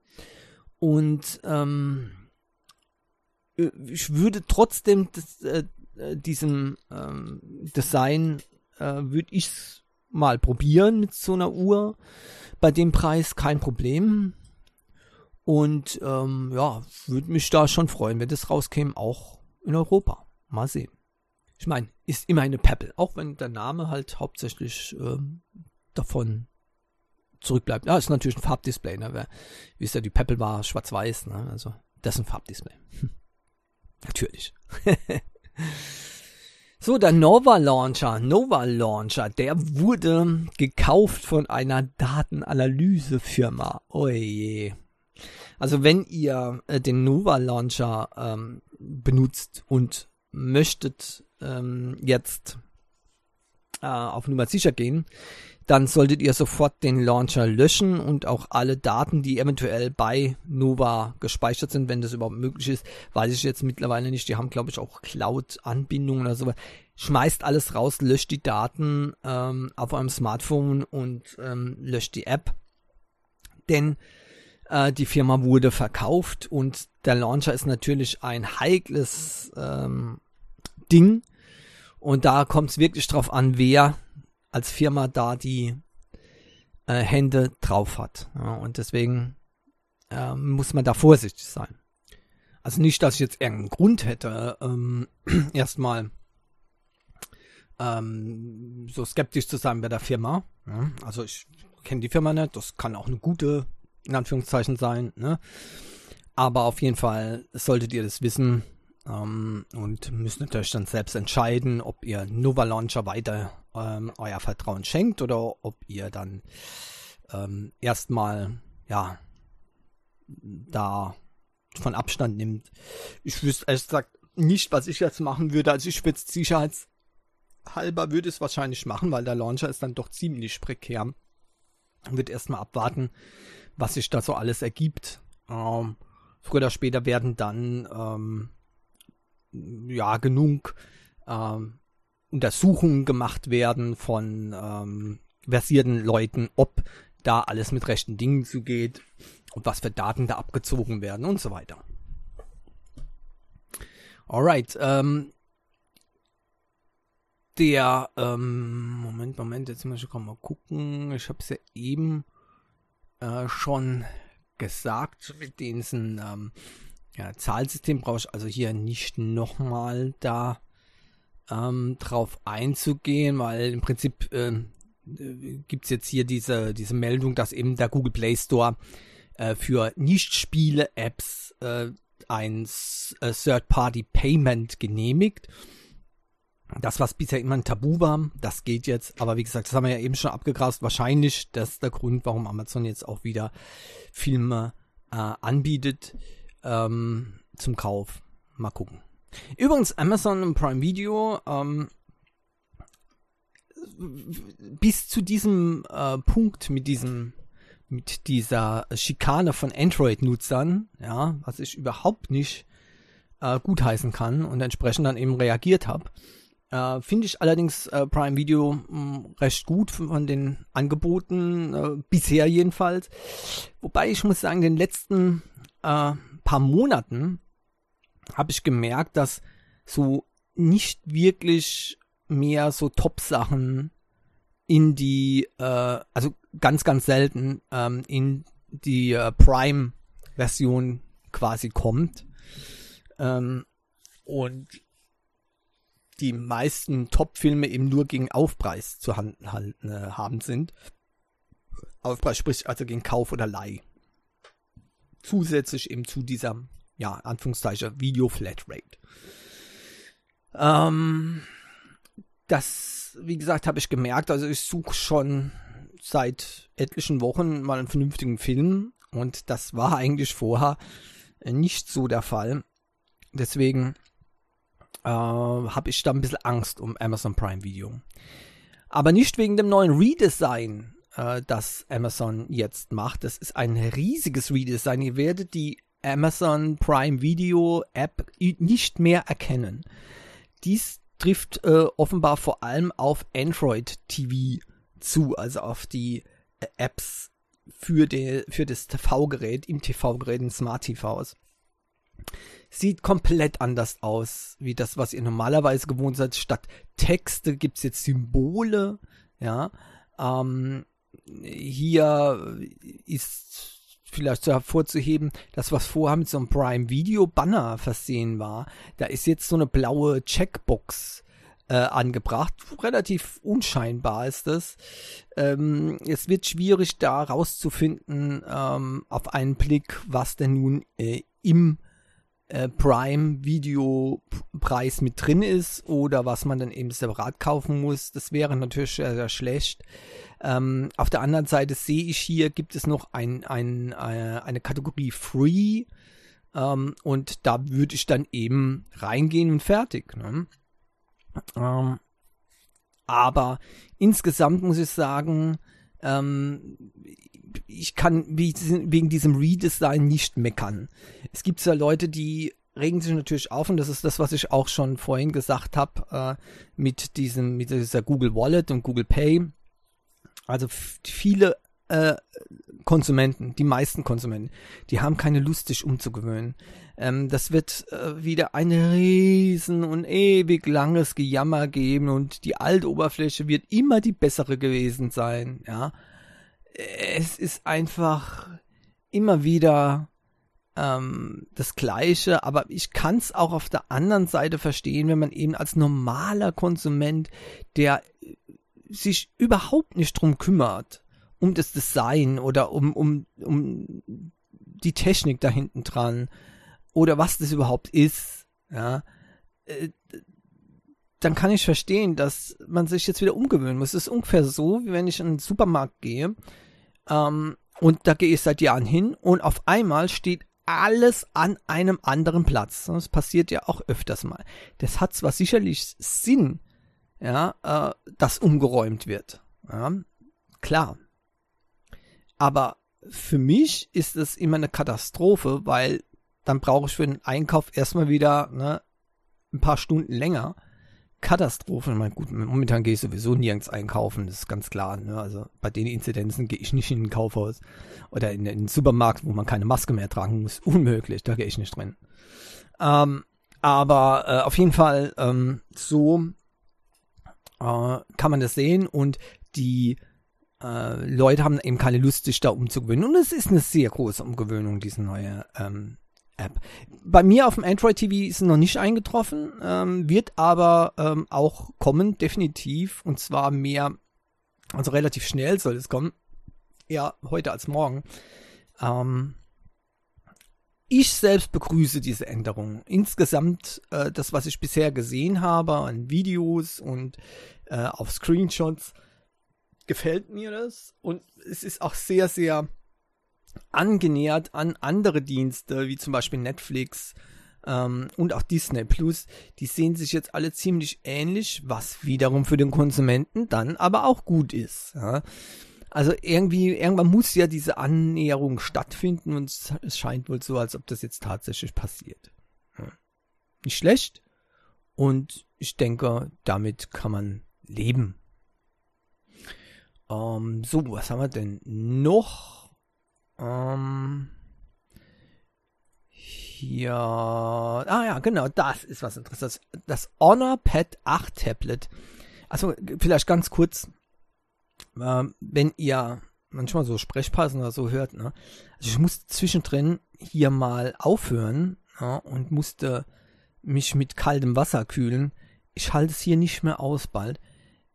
Und ähm, äh, ich würde trotzdem das, äh, äh, diesem ähm, Design äh, würde ich mal probieren mit so einer Uhr. Bei dem Preis kein Problem. Und ähm, ja, würde mich da schon freuen, wenn das rauskäme, auch in Europa. Mal sehen ich meine, ist immer eine Pebble, auch wenn der Name halt hauptsächlich ähm, davon zurückbleibt. Ja, ist natürlich ein Farbdisplay, ne? Wer, wisst ihr, die Pebble war schwarz-weiß, ne? Also, das ist ein Farbdisplay. Hm. Natürlich. so, der Nova Launcher, Nova Launcher, der wurde gekauft von einer Datenanalysefirma. Oje. Also wenn ihr äh, den Nova Launcher ähm, benutzt und möchtet ähm, jetzt äh, auf Nummer sicher gehen, dann solltet ihr sofort den Launcher löschen und auch alle Daten, die eventuell bei Nova gespeichert sind, wenn das überhaupt möglich ist, weiß ich jetzt mittlerweile nicht. Die haben, glaube ich, auch Cloud-Anbindungen oder so. Schmeißt alles raus, löscht die Daten ähm, auf eurem Smartphone und ähm, löscht die App. Denn äh, die Firma wurde verkauft und der Launcher ist natürlich ein heikles ähm, Ding. Und da kommt es wirklich drauf an, wer als Firma da die äh, Hände drauf hat. Ja, und deswegen äh, muss man da vorsichtig sein. Also nicht, dass ich jetzt irgendeinen Grund hätte, ähm, erstmal ähm, so skeptisch zu sein bei der Firma. Ja, also ich kenne die Firma nicht, das kann auch eine gute, in Anführungszeichen sein. Ne? Aber auf jeden Fall solltet ihr das wissen, ähm, und müsst natürlich dann selbst entscheiden, ob ihr Nova Launcher weiter ähm, euer Vertrauen schenkt oder ob ihr dann ähm, erstmal ja da von Abstand nimmt. Ich wüsste ehrlich gesagt nicht, was ich jetzt machen würde. Also ich würde es sicherheitshalber würde es wahrscheinlich machen, weil der Launcher ist dann doch ziemlich prekär. Wird erstmal abwarten, was sich da so alles ergibt. Ähm, früher oder später werden dann ähm, ja genug ähm, Untersuchungen gemacht werden von ähm, versierten Leuten, ob da alles mit rechten Dingen zugeht und was für Daten da abgezogen werden und so weiter. Alright, ähm, der, ähm, Moment, Moment, jetzt muss ich mal gucken. Ich habe es ja eben äh, schon gesagt, mit diesem ähm, ja, Zahlsystem brauche ich also hier nicht nochmal da ähm, drauf einzugehen, weil im Prinzip äh, gibt es jetzt hier diese, diese Meldung, dass eben der Google Play Store äh, für Nicht-Spiele-Apps äh, ein äh, Third-Party-Payment genehmigt. Das, was bisher immer ein Tabu war, das geht jetzt. Aber wie gesagt, das haben wir ja eben schon abgegrast. Wahrscheinlich das ist der Grund, warum Amazon jetzt auch wieder Filme äh, anbietet ähm, zum Kauf. Mal gucken. Übrigens, Amazon Prime Video, ähm, bis zu diesem äh, Punkt mit diesem mit dieser Schikane von Android-Nutzern, ja, was ich überhaupt nicht äh, gutheißen kann und entsprechend dann eben reagiert habe, äh, finde ich allerdings äh, Prime Video mh, hm, recht gut von den Angeboten, äh, bisher jedenfalls. Wobei ich muss sagen, den letzten äh, paar Monaten habe ich gemerkt, dass so nicht wirklich mehr so Top-Sachen in die, äh, also ganz, ganz selten ähm, in die äh, Prime-Version quasi kommt. Ähm, und die meisten Top-Filme eben nur gegen Aufpreis zu halten, äh, haben sind. Aufpreis spricht also gegen Kauf oder Leih. Zusätzlich eben zu dieser, ja, Anführungszeichen, Video-Flatrate. Ähm, das, wie gesagt, habe ich gemerkt. Also ich suche schon seit etlichen Wochen mal einen vernünftigen Film und das war eigentlich vorher nicht so der Fall. Deswegen äh, habe ich da ein bisschen Angst um Amazon Prime Video. Aber nicht wegen dem neuen Redesign, äh, das Amazon jetzt macht. Das ist ein riesiges Redesign. Ihr werdet die Amazon Prime Video App nicht mehr erkennen. Dies trifft äh, offenbar vor allem auf Android TV zu, also auf die äh, Apps für, die, für das TV-Gerät, im TV-Gerät, in Smart TVs. Sieht komplett anders aus, wie das, was ihr normalerweise gewohnt seid. Statt Texte gibt es jetzt Symbole, ja. Ähm, hier ist vielleicht so hervorzuheben, das was vorher mit so einem Prime Video Banner versehen war, da ist jetzt so eine blaue Checkbox äh, angebracht. Relativ unscheinbar ist das. Ähm, es wird schwierig da rauszufinden ähm, auf einen Blick, was denn nun äh, im äh, Prime Video Preis mit drin ist oder was man dann eben separat kaufen muss. Das wäre natürlich sehr, sehr schlecht. Ähm, auf der anderen Seite sehe ich hier, gibt es noch ein, ein, äh, eine Kategorie Free. Ähm, und da würde ich dann eben reingehen und fertig. Ne? Ähm, aber insgesamt muss ich sagen, ähm, ich kann wegen diesem Redesign nicht meckern. Es gibt zwar Leute, die regen sich natürlich auf und das ist das, was ich auch schon vorhin gesagt habe äh, mit diesem mit dieser Google Wallet und Google Pay. Also viele äh, Konsumenten, die meisten Konsumenten, die haben keine Lust, sich umzugewöhnen. Ähm, das wird äh, wieder ein riesen und ewig langes Gejammer geben und die alte Oberfläche wird immer die bessere gewesen sein, ja. Es ist einfach immer wieder ähm, das Gleiche, aber ich kann es auch auf der anderen Seite verstehen, wenn man eben als normaler Konsument, der sich überhaupt nicht drum kümmert, um das Design oder um, um, um die Technik da hinten dran oder was das überhaupt ist, ja, äh, dann kann ich verstehen, dass man sich jetzt wieder umgewöhnen muss. Es ist ungefähr so, wie wenn ich in den Supermarkt gehe ähm, und da gehe ich seit Jahren hin und auf einmal steht alles an einem anderen Platz. Das passiert ja auch öfters mal. Das hat zwar sicherlich Sinn, ja, äh, dass umgeräumt wird. Ja, klar. Aber für mich ist es immer eine Katastrophe, weil dann brauche ich für den Einkauf erstmal wieder ne, ein paar Stunden länger. Katastrophe. Ich meine, gut, momentan gehe ich sowieso nirgends einkaufen, das ist ganz klar. Ne? Also bei den Inzidenzen gehe ich nicht in ein Kaufhaus oder in, in den Supermarkt, wo man keine Maske mehr tragen muss. Unmöglich, da gehe ich nicht drin. Ähm, aber äh, auf jeden Fall ähm, so äh, kann man das sehen und die äh, Leute haben eben keine Lust, sich da umzugewöhnen. Und es ist eine sehr große Umgewöhnung, diese neue ähm, App. Bei mir auf dem Android TV ist es noch nicht eingetroffen, ähm, wird aber ähm, auch kommen, definitiv. Und zwar mehr, also relativ schnell soll es kommen. Ja, heute als morgen. Ähm, ich selbst begrüße diese Änderung. Insgesamt äh, das, was ich bisher gesehen habe an Videos und äh, auf Screenshots, gefällt mir das. Und es ist auch sehr, sehr angenähert an andere Dienste, wie zum Beispiel Netflix ähm, und auch Disney Plus. Die sehen sich jetzt alle ziemlich ähnlich, was wiederum für den Konsumenten dann aber auch gut ist. Ja. Also irgendwie, irgendwann muss ja diese Annäherung stattfinden und es, scheint wohl so, als ob das jetzt tatsächlich passiert. Nicht schlecht. Und ich denke, damit kann man leben. Ähm, so, was haben wir denn noch? Ähm, hier. Ah ja, genau, das ist was interessantes. Das Honor Pad 8 Tablet. Also vielleicht ganz kurz äh, wenn ihr manchmal so Sprechpausen oder so hört, ne? Also ich musste zwischendrin hier mal aufhören ja, und musste mich mit kaltem Wasser kühlen. Ich halte es hier nicht mehr aus bald.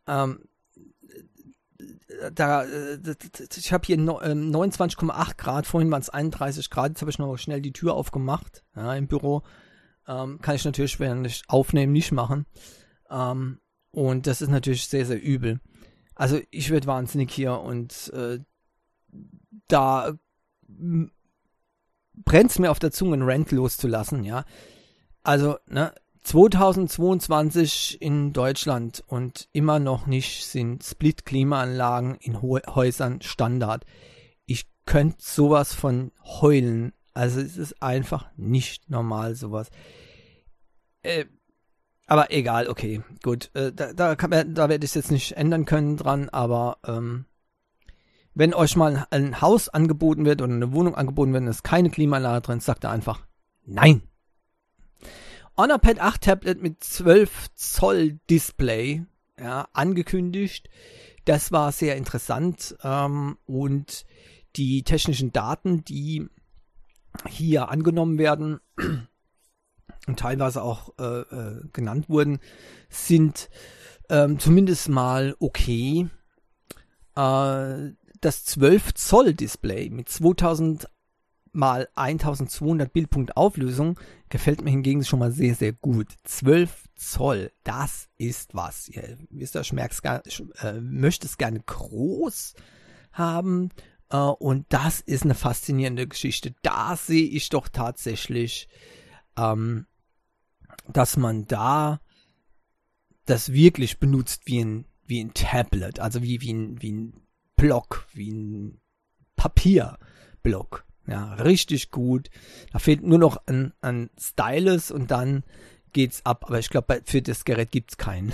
Ähm, da, äh, ich habe hier 29,8 ähm, Grad, vorhin waren es 31 Grad, jetzt habe ich noch schnell die Tür aufgemacht ja, im Büro. Ähm, kann ich natürlich, während ich aufnehme, nicht machen. Ähm, und das ist natürlich sehr, sehr übel. Also ich werde wahnsinnig hier und äh, da brennt es mir auf der Zunge, einen Rant loszulassen, ja. Also, ne, 2022 in Deutschland und immer noch nicht sind Split-Klimaanlagen in Ho Häusern Standard. Ich könnte sowas von heulen. Also es ist einfach nicht normal sowas. Äh, aber egal, okay, gut. Äh, da, da, da werde ich es jetzt nicht ändern können dran, aber ähm, wenn euch mal ein Haus angeboten wird oder eine Wohnung angeboten wird und es keine Klimaanlage drin ist, sagt er einfach Nein. Honor Pad 8 Tablet mit 12 Zoll Display, ja, angekündigt. Das war sehr interessant ähm, und die technischen Daten, die hier angenommen werden, und teilweise auch äh, äh, genannt wurden, sind ähm, zumindest mal okay. Äh, das 12 Zoll Display mit 2000 mal 1200 Bildpunkt Auflösung gefällt mir hingegen schon mal sehr, sehr gut. 12 Zoll, das ist was. Ihr wisst ich äh, möchte es gerne groß haben. Äh, und das ist eine faszinierende Geschichte. Da sehe ich doch tatsächlich ähm, dass man da das wirklich benutzt wie ein, wie ein Tablet, also wie, wie ein, wie ein Block, wie ein Papierblock. Ja, richtig gut. Da fehlt nur noch ein, ein Stylus und dann geht's ab. Aber ich glaube, für das Gerät gibt's keinen.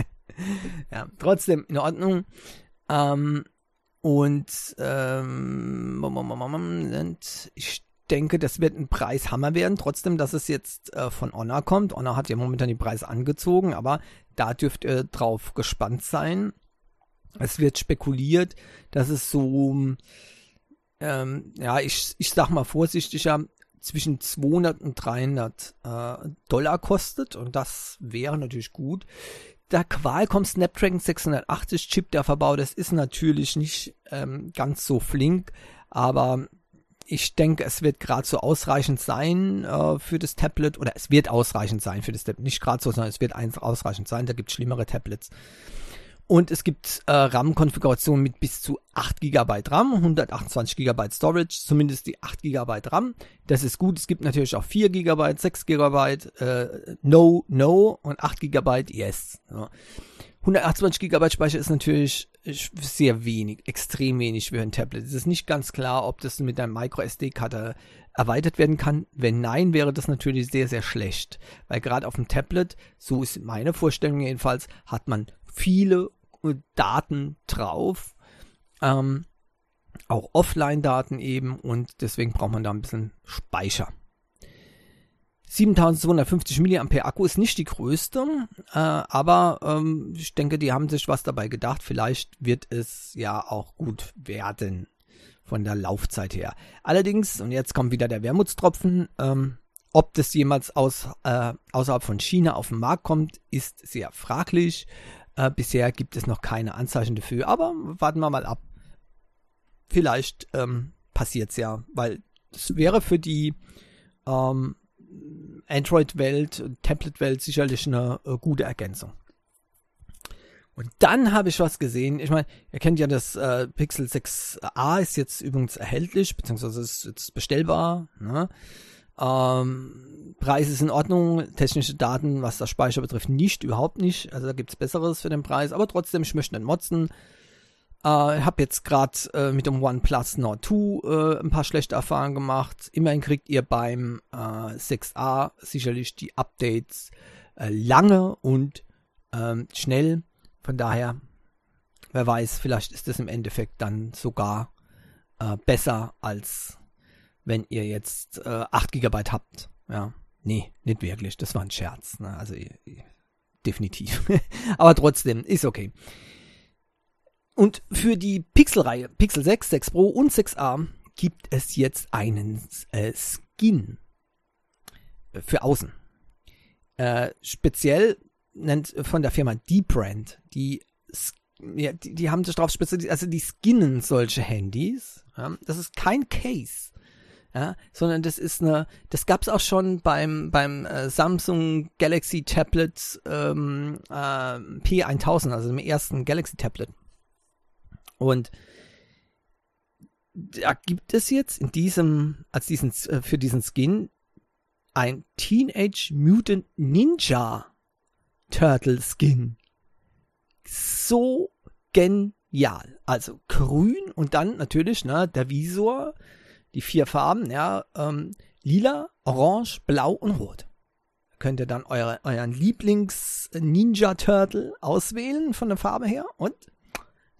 ja, trotzdem in Ordnung. Ähm, und ähm, ich denke, das wird ein Preishammer werden. Trotzdem, dass es jetzt äh, von Honor kommt. Honor hat ja momentan die Preise angezogen, aber da dürft ihr drauf gespannt sein. Es wird spekuliert, dass es so, ähm, ja, ich, ich sag mal vorsichtiger, zwischen 200 und 300 äh, Dollar kostet und das wäre natürlich gut. Der Qualcomm Snapdragon 680 Chip, der verbaut ist, ist natürlich nicht ähm, ganz so flink, aber ich denke, es wird gerade so ausreichend sein äh, für das Tablet oder es wird ausreichend sein für das Tablet. Nicht gerade so, sondern es wird einfach ausreichend sein. Da gibt es schlimmere Tablets. Und es gibt äh, RAM-Konfigurationen mit bis zu 8 GB RAM, 128 GB Storage, zumindest die 8 GB RAM. Das ist gut. Es gibt natürlich auch 4 GB, 6 GB, äh, No, No und 8 GB Yes. Ja. 128 GB Speicher ist natürlich sehr wenig, extrem wenig für ein Tablet. Es ist nicht ganz klar, ob das mit einer MicroSD-Karte erweitert werden kann. Wenn nein, wäre das natürlich sehr, sehr schlecht. Weil gerade auf dem Tablet, so ist meine Vorstellung jedenfalls, hat man viele Daten drauf. Ähm, auch Offline-Daten eben und deswegen braucht man da ein bisschen Speicher. 7250 mAh Akku ist nicht die größte, äh, aber ähm, ich denke, die haben sich was dabei gedacht. Vielleicht wird es ja auch gut werden von der Laufzeit her. Allerdings, und jetzt kommt wieder der Wermutstropfen, ähm, ob das jemals aus, äh, außerhalb von China auf den Markt kommt, ist sehr fraglich. Äh, bisher gibt es noch keine Anzeichen dafür, aber warten wir mal ab. Vielleicht ähm, passiert es ja, weil es wäre für die ähm, Android-Welt, Tablet-Welt sicherlich eine äh, gute Ergänzung. Und dann habe ich was gesehen. Ich meine, ihr kennt ja das äh, Pixel 6a ist jetzt übrigens erhältlich, beziehungsweise ist jetzt bestellbar. Ne? Ähm, Preis ist in Ordnung, technische Daten, was das Speicher betrifft, nicht, überhaupt nicht. Also da gibt es Besseres für den Preis, aber trotzdem, ich möchte nicht motzen. Äh, habe jetzt gerade äh, mit dem OnePlus Nord 2 äh, ein paar schlechte Erfahrungen gemacht. Immerhin kriegt ihr beim äh, 6a sicherlich die Updates äh, lange und ähm, schnell. Von daher, wer weiß, vielleicht ist das im Endeffekt dann sogar äh, besser als wenn ihr jetzt äh, 8 GB habt. Ja, nee, nicht wirklich. Das war ein Scherz. Ne? Also definitiv. Aber trotzdem, ist okay. Und für die Pixel-Reihe, Pixel 6, 6 Pro und 6a, gibt es jetzt einen äh, Skin für außen. Äh, speziell nennt von der Firma D-Brand, die, ja, die, die, haben sich darauf spezialisiert, also die skinnen solche Handys. Ja, das ist kein Case ja, sondern das ist eine, das gab's auch schon beim beim äh, Samsung Galaxy Tablet ähm, äh, P1000, also dem ersten Galaxy Tablet. Und da gibt es jetzt in diesem, als diesen, äh, für diesen Skin ein Teenage Mutant Ninja Turtle Skin. So genial. Also grün und dann natürlich, ne, der Visor die vier Farben, ja, ähm, lila, orange, blau und rot. Könnt ihr dann eure, euren Lieblings-Ninja Turtle auswählen von der Farbe her und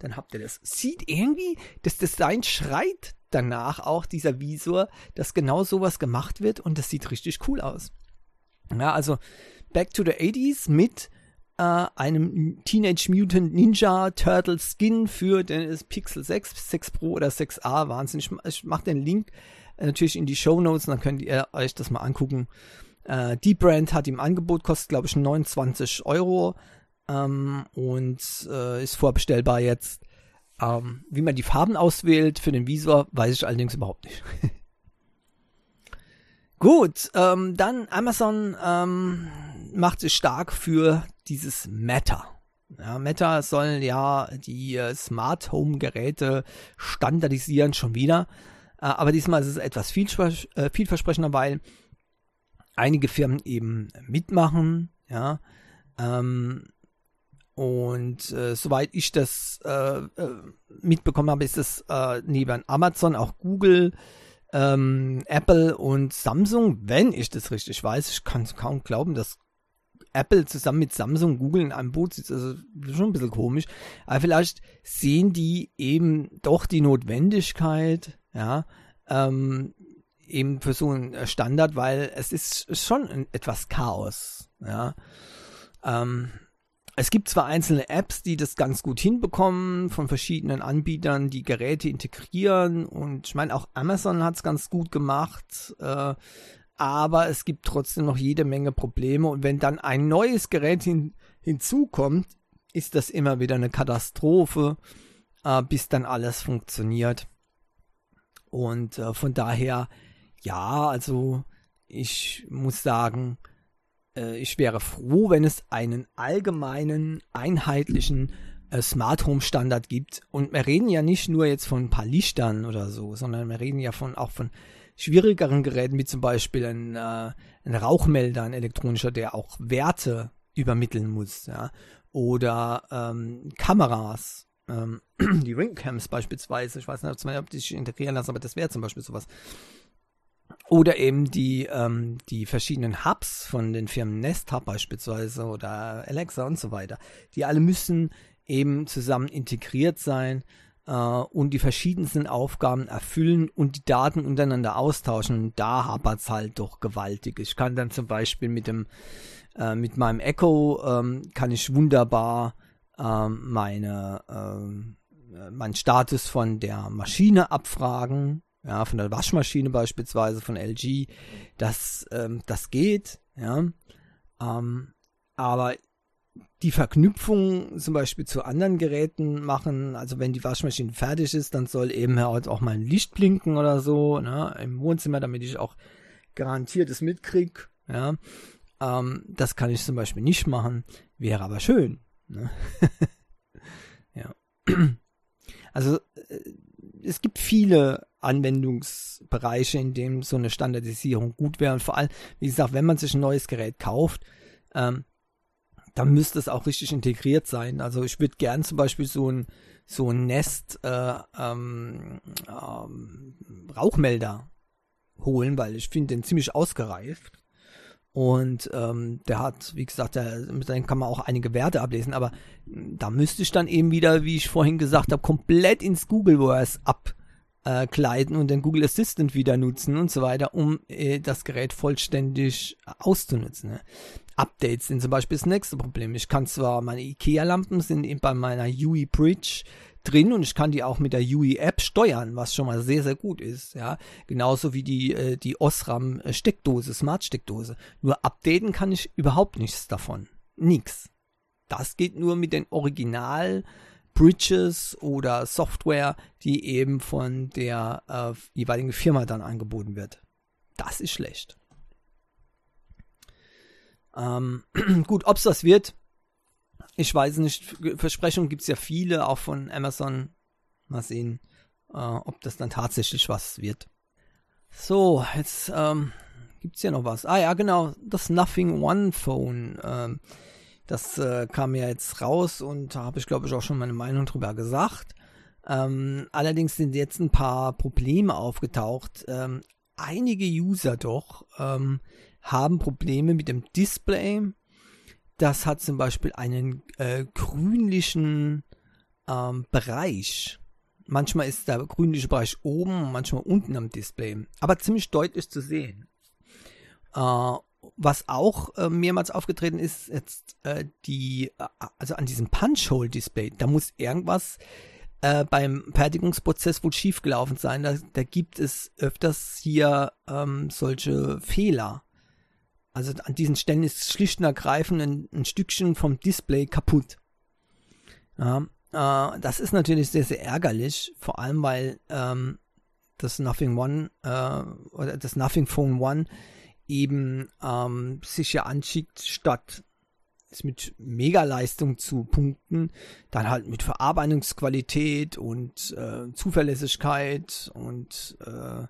dann habt ihr das. Sieht irgendwie, das Design schreit danach auch dieser Visor, dass genau sowas gemacht wird und das sieht richtig cool aus. Ja, also Back to the 80s mit äh, einem Teenage Mutant Ninja Turtle Skin für den Pixel 6, 6 Pro oder 6a. Wahnsinn. Ich, ich mache den Link äh, natürlich in die Show Notes, dann könnt ihr euch das mal angucken. Äh, die Brand hat im Angebot, kostet glaube ich 29 Euro ähm, und äh, ist vorbestellbar jetzt. Ähm, wie man die Farben auswählt für den Visor, weiß ich allerdings überhaupt nicht. Gut, ähm, dann Amazon ähm, macht sich stark für dieses Meta. Ja, Meta soll ja die äh, Smart Home Geräte standardisieren, schon wieder. Äh, aber diesmal ist es etwas vielvers äh, vielversprechender, weil einige Firmen eben mitmachen. Ja, ähm, und äh, soweit ich das äh, äh, mitbekommen habe, ist es äh, neben Amazon auch Google, ähm, Apple und Samsung, wenn ich das richtig weiß. Ich kann es kaum glauben, dass Apple zusammen mit Samsung, Google in einem Boot sitzt, also schon ein bisschen komisch. Aber vielleicht sehen die eben doch die Notwendigkeit, ja, ähm, eben für so einen Standard, weil es ist schon etwas Chaos, ja. Ähm, es gibt zwar einzelne Apps, die das ganz gut hinbekommen, von verschiedenen Anbietern, die Geräte integrieren und ich meine auch Amazon hat es ganz gut gemacht, äh, aber es gibt trotzdem noch jede Menge Probleme und wenn dann ein neues Gerät hin, hinzukommt, ist das immer wieder eine Katastrophe, äh, bis dann alles funktioniert. Und äh, von daher, ja, also ich muss sagen, ich wäre froh, wenn es einen allgemeinen, einheitlichen äh, Smart Home Standard gibt. Und wir reden ja nicht nur jetzt von ein paar Lichtern oder so, sondern wir reden ja von auch von schwierigeren Geräten, wie zum Beispiel ein, äh, ein Rauchmelder, ein elektronischer, der auch Werte übermitteln muss, ja. Oder ähm, Kameras, ähm, die Ringcams beispielsweise, ich weiß nicht, ob die sich integrieren lassen, aber das wäre zum Beispiel sowas. Oder eben die, ähm, die verschiedenen Hubs von den Firmen Nest Hub beispielsweise oder Alexa und so weiter. Die alle müssen eben zusammen integriert sein äh, und die verschiedensten Aufgaben erfüllen und die Daten untereinander austauschen. Und da hapert es halt doch gewaltig. Ich kann dann zum Beispiel mit dem äh, mit meinem Echo ähm, kann ich wunderbar ähm, meine ähm, äh, meinen Status von der Maschine abfragen, ja, von der Waschmaschine beispielsweise von LG. Das ähm, das geht, ja. Ähm, aber die Verknüpfung zum Beispiel zu anderen Geräten machen. Also wenn die Waschmaschine fertig ist, dann soll eben auch mal ein Licht blinken oder so, ne, im Wohnzimmer, damit ich auch garantiert es mitkrieg. Ja, ähm, das kann ich zum Beispiel nicht machen, wäre aber schön. Ne? ja. Also äh, es gibt viele Anwendungsbereiche, in denen so eine Standardisierung gut wäre. Und vor allem, wie gesagt, wenn man sich ein neues Gerät kauft, ähm, dann müsste es auch richtig integriert sein. Also ich würde gern zum Beispiel so ein so ein Nest äh, ähm, ähm, Rauchmelder holen, weil ich finde den ziemlich ausgereift. Und ähm, der hat, wie gesagt, der, dem kann man auch einige Werte ablesen, aber da müsste ich dann eben wieder, wie ich vorhin gesagt habe, komplett ins Google Voice abkleiden und den Google Assistant wieder nutzen und so weiter, um äh, das Gerät vollständig auszunutzen. Ne? Updates sind zum Beispiel das nächste Problem. Ich kann zwar, meine IKEA-Lampen sind eben bei meiner UI Bridge drin und ich kann die auch mit der UI App steuern, was schon mal sehr, sehr gut ist, ja. Genauso wie die, äh, die Osram Steckdose, Smart Steckdose. Nur updaten kann ich überhaupt nichts davon. Nix. Das geht nur mit den Original Bridges oder Software, die eben von der äh, jeweiligen Firma dann angeboten wird. Das ist schlecht. Ähm, gut, ob es das wird, ich weiß nicht. Versprechungen gibt es ja viele, auch von Amazon. Mal sehen, äh, ob das dann tatsächlich was wird. So, jetzt ähm, gibt es ja noch was. Ah ja, genau, das Nothing One Phone. Ähm, das äh, kam ja jetzt raus und da habe ich, glaube ich, auch schon meine Meinung drüber gesagt. Ähm, allerdings sind jetzt ein paar Probleme aufgetaucht. Ähm, einige User doch ähm, haben Probleme mit dem Display. Das hat zum Beispiel einen äh, grünlichen ähm, Bereich. Manchmal ist der grünliche Bereich oben, manchmal unten am Display, aber ziemlich deutlich zu sehen. Äh, was auch äh, mehrmals aufgetreten ist, jetzt äh, die, äh, also an diesem Punch-Hole-Display, da muss irgendwas äh, beim Fertigungsprozess wohl schiefgelaufen sein. Da, da gibt es öfters hier ähm, solche Fehler. Also an diesen Stellen ist schlicht und ergreifend ein, ein Stückchen vom Display kaputt. Ja, äh, das ist natürlich sehr, sehr ärgerlich, vor allem weil ähm, das Nothing One äh, oder das Nothing Phone One eben ähm, sich ja anschickt, statt es mit Megaleistung zu punkten, dann halt mit Verarbeitungsqualität und äh, Zuverlässigkeit und äh,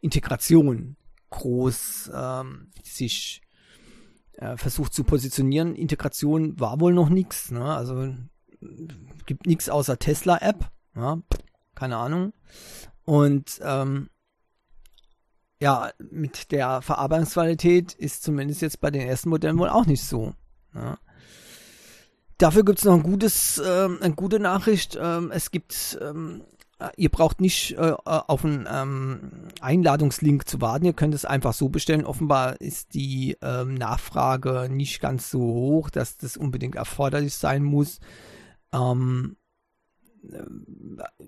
Integration groß ähm, sich äh, versucht zu positionieren. Integration war wohl noch nichts. Ne? Also gibt nichts außer Tesla-App. Ja? Keine Ahnung. Und ähm, ja, mit der Verarbeitungsqualität ist zumindest jetzt bei den ersten Modellen wohl auch nicht so. Ja? Dafür gibt es noch ein gutes, äh, eine gute Nachricht. Ähm, es gibt ähm, äh, ihr braucht nicht äh, äh, auf einen ähm, Einladungslink zu warten, ihr könnt es einfach so bestellen. Offenbar ist die ähm, Nachfrage nicht ganz so hoch, dass das unbedingt erforderlich sein muss. Ähm, äh,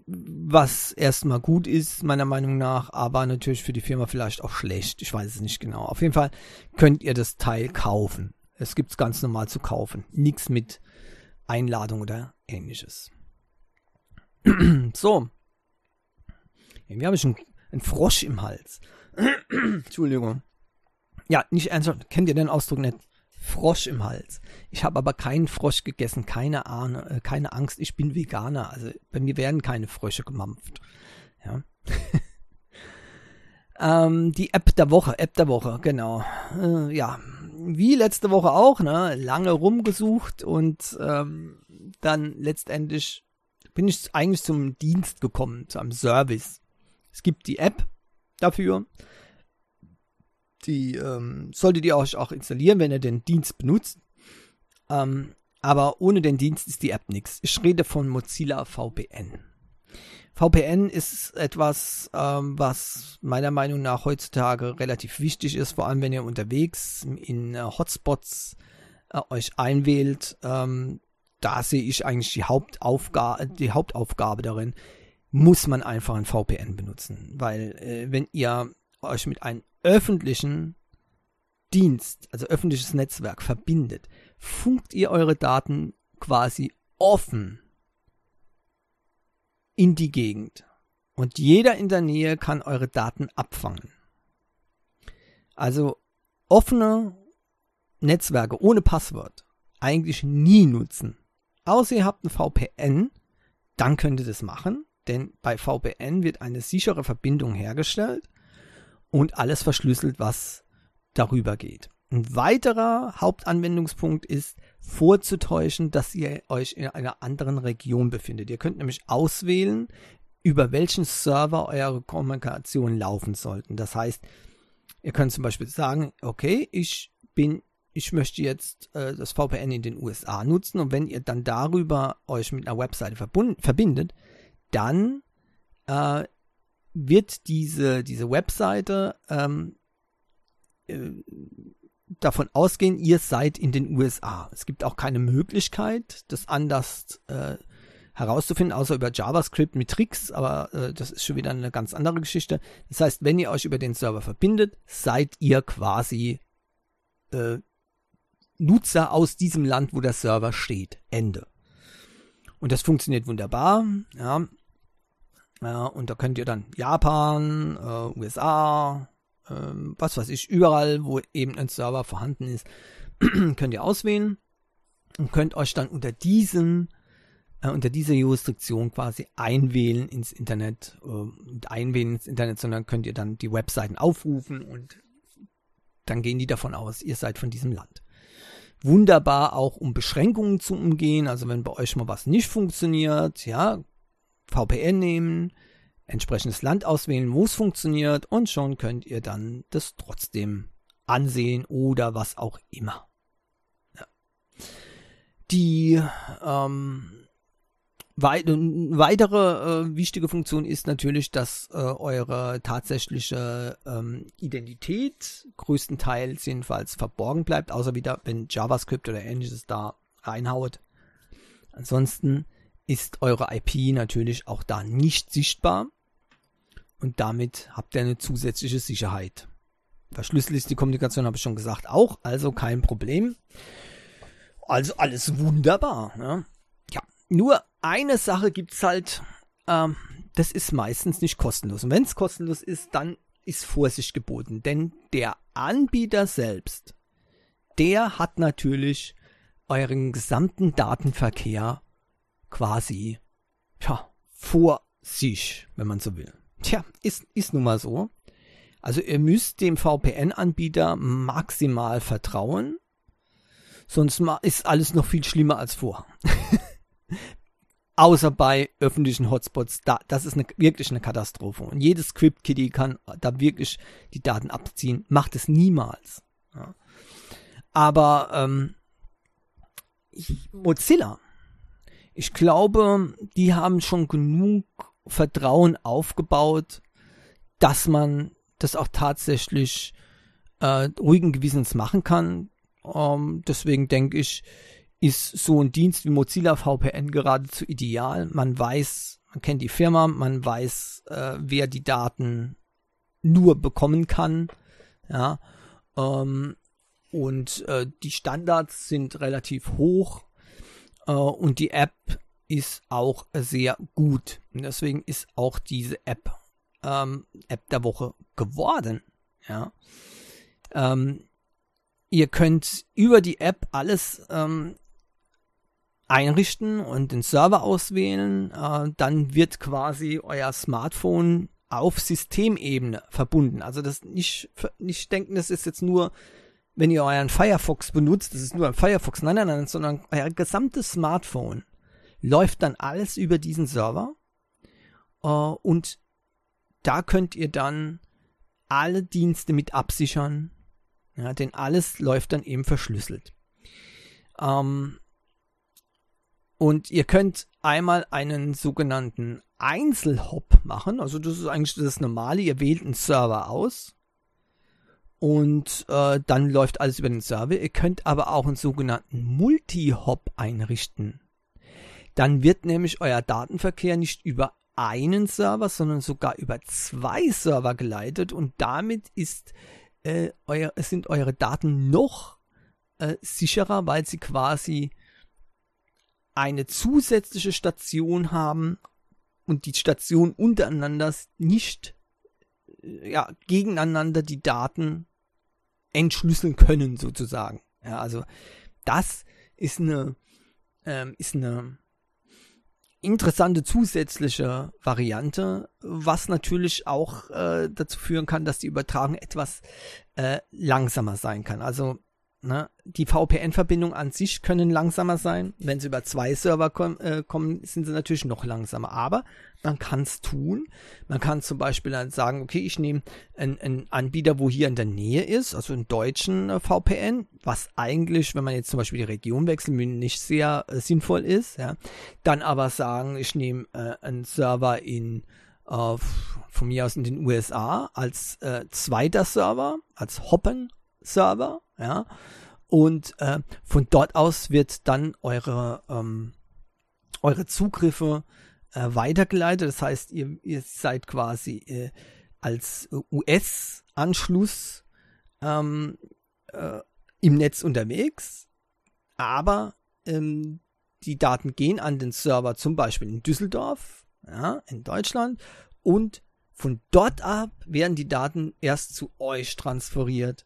was erstmal gut ist, meiner Meinung nach, aber natürlich für die Firma vielleicht auch schlecht. Ich weiß es nicht genau. Auf jeden Fall könnt ihr das Teil kaufen. Es gibt es ganz normal zu kaufen. Nichts mit Einladung oder ähnliches. so, irgendwie habe ich einen, einen Frosch im Hals. Entschuldigung. Ja, nicht ernsthaft. Kennt ihr den Ausdruck nicht? Frosch im Hals. Ich habe aber keinen Frosch gegessen, keine Ahnung, äh, keine Angst. Ich bin Veganer, also bei mir werden keine Frösche gemampft. Ja. ähm, die App der Woche, App der Woche, genau. Äh, ja, wie letzte Woche auch, ne? Lange rumgesucht und ähm, dann letztendlich bin ich eigentlich zum Dienst gekommen, zu einem Service. Es gibt die App dafür. Die ähm, solltet ihr euch auch installieren, wenn ihr den Dienst benutzt. Ähm, aber ohne den Dienst ist die App nichts. Ich rede von Mozilla VPN. VPN ist etwas, ähm, was meiner Meinung nach heutzutage relativ wichtig ist, vor allem wenn ihr unterwegs in äh, Hotspots äh, euch einwählt. Ähm, da sehe ich eigentlich die, Hauptaufga die Hauptaufgabe darin, muss man einfach ein VPN benutzen. Weil äh, wenn ihr euch mit einem öffentlichen Dienst, also öffentliches Netzwerk verbindet, funkt ihr eure Daten quasi offen in die Gegend. Und jeder in der Nähe kann eure Daten abfangen. Also offene Netzwerke ohne Passwort eigentlich nie nutzen. Außer ihr habt ein VPN, dann könnt ihr das machen, denn bei VPN wird eine sichere Verbindung hergestellt und alles verschlüsselt, was darüber geht. Ein weiterer Hauptanwendungspunkt ist vorzutäuschen, dass ihr euch in einer anderen Region befindet. Ihr könnt nämlich auswählen, über welchen Server eure Kommunikation laufen sollten. Das heißt, ihr könnt zum Beispiel sagen, okay, ich bin, ich möchte jetzt äh, das VPN in den USA nutzen und wenn ihr dann darüber euch mit einer Webseite verbindet, dann äh, wird diese, diese Webseite ähm, äh, davon ausgehen, ihr seid in den USA. Es gibt auch keine Möglichkeit, das anders äh, herauszufinden, außer über JavaScript mit Tricks, aber äh, das ist schon wieder eine ganz andere Geschichte. Das heißt, wenn ihr euch über den Server verbindet, seid ihr quasi äh, Nutzer aus diesem Land, wo der Server steht. Ende. Und das funktioniert wunderbar. Ja. Und da könnt ihr dann Japan, äh, USA, ähm, was weiß ich, überall, wo eben ein Server vorhanden ist, könnt ihr auswählen und könnt euch dann unter diesem äh, unter dieser Jurisdiktion quasi einwählen ins Internet äh, einwählen ins Internet, sondern könnt ihr dann die Webseiten aufrufen und dann gehen die davon aus, ihr seid von diesem Land. Wunderbar auch, um Beschränkungen zu umgehen. Also wenn bei euch mal was nicht funktioniert, ja, VPN nehmen, entsprechendes Land auswählen, wo es funktioniert und schon könnt ihr dann das trotzdem ansehen oder was auch immer. Ja. Die ähm, wei weitere äh, wichtige Funktion ist natürlich, dass äh, eure tatsächliche ähm, Identität größtenteils jedenfalls verborgen bleibt, außer wieder, wenn JavaScript oder ähnliches da reinhaut. Ansonsten ist eure IP natürlich auch da nicht sichtbar und damit habt ihr eine zusätzliche Sicherheit. Verschlüsselt ist die Kommunikation, habe ich schon gesagt, auch, also kein Problem. Also alles wunderbar. Ne? Ja, nur eine Sache gibt's halt, ähm, das ist meistens nicht kostenlos. Und wenn es kostenlos ist, dann ist Vorsicht geboten, denn der Anbieter selbst, der hat natürlich euren gesamten Datenverkehr quasi ja, vor sich, wenn man so will. Tja, ist, ist nun mal so. Also ihr müsst dem VPN-Anbieter maximal vertrauen, sonst ist alles noch viel schlimmer als vor. Außer bei öffentlichen Hotspots, da, das ist eine, wirklich eine Katastrophe. Und jedes Script-Kitty kann da wirklich die Daten abziehen, macht es niemals. Ja. Aber ähm, Mozilla, ich glaube, die haben schon genug Vertrauen aufgebaut, dass man das auch tatsächlich äh, ruhigen Gewissens machen kann. Ähm, deswegen denke ich, ist so ein Dienst wie Mozilla VPN geradezu ideal. Man weiß, man kennt die Firma, man weiß, äh, wer die Daten nur bekommen kann. Ja, ähm, und äh, die Standards sind relativ hoch und die App ist auch sehr gut. Und deswegen ist auch diese App ähm, App der Woche geworden. Ja. Ähm, ihr könnt über die App alles ähm, einrichten und den Server auswählen. Äh, dann wird quasi euer Smartphone auf Systemebene verbunden. Also das nicht, nicht denken, das ist jetzt nur, wenn ihr euren Firefox benutzt, das ist nur ein Firefox. Nein, nein, nein, sondern euer gesamtes Smartphone läuft dann alles über diesen Server äh, und da könnt ihr dann alle Dienste mit absichern, ja, denn alles läuft dann eben verschlüsselt. Ähm, und ihr könnt einmal einen sogenannten Einzelhop machen. Also das ist eigentlich das Normale. Ihr wählt einen Server aus und äh, dann läuft alles über den Server. Ihr könnt aber auch einen sogenannten Multi-Hop einrichten. Dann wird nämlich euer Datenverkehr nicht über einen Server, sondern sogar über zwei Server geleitet und damit ist, äh, euer, sind eure Daten noch äh, sicherer, weil sie quasi eine zusätzliche Station haben und die Station untereinander nicht ja, gegeneinander die Daten entschlüsseln können, sozusagen. Ja, also das ist eine, ähm, ist eine interessante zusätzliche Variante, was natürlich auch äh, dazu führen kann, dass die Übertragung etwas äh, langsamer sein kann. Also Ne? Die VPN-Verbindungen an sich können langsamer sein. Wenn sie über zwei Server kom äh, kommen, sind sie natürlich noch langsamer. Aber man kann es tun. Man kann zum Beispiel dann sagen, okay, ich nehme einen, Anbieter, wo hier in der Nähe ist, also einen deutschen äh, VPN, was eigentlich, wenn man jetzt zum Beispiel die Region wechselt, nicht sehr äh, sinnvoll ist. Ja? Dann aber sagen, ich nehme äh, einen Server in von mir aus in den USA als äh, zweiter Server, als Hoppen Server, ja. Und äh, von dort aus wird dann eure, ähm, eure Zugriffe äh, weitergeleitet. Das heißt, ihr, ihr seid quasi äh, als US-Anschluss ähm, äh, im Netz unterwegs, aber ähm, die Daten gehen an den Server zum Beispiel in Düsseldorf, ja, in Deutschland und von dort ab werden die Daten erst zu euch transferiert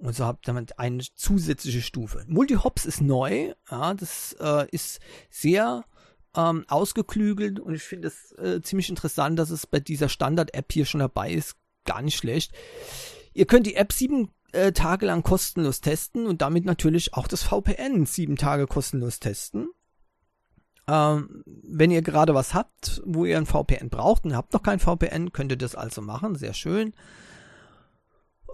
und so habt damit eine zusätzliche Stufe. Multi-Hops ist neu, ja, das äh, ist sehr ähm, ausgeklügelt und ich finde es äh, ziemlich interessant, dass es bei dieser Standard-App hier schon dabei ist. Gar nicht schlecht. Ihr könnt die App sieben äh, Tage lang kostenlos testen und damit natürlich auch das VPN sieben Tage kostenlos testen. Ähm, wenn ihr gerade was habt, wo ihr ein VPN braucht und habt noch kein VPN, könnt ihr das also machen. Sehr schön.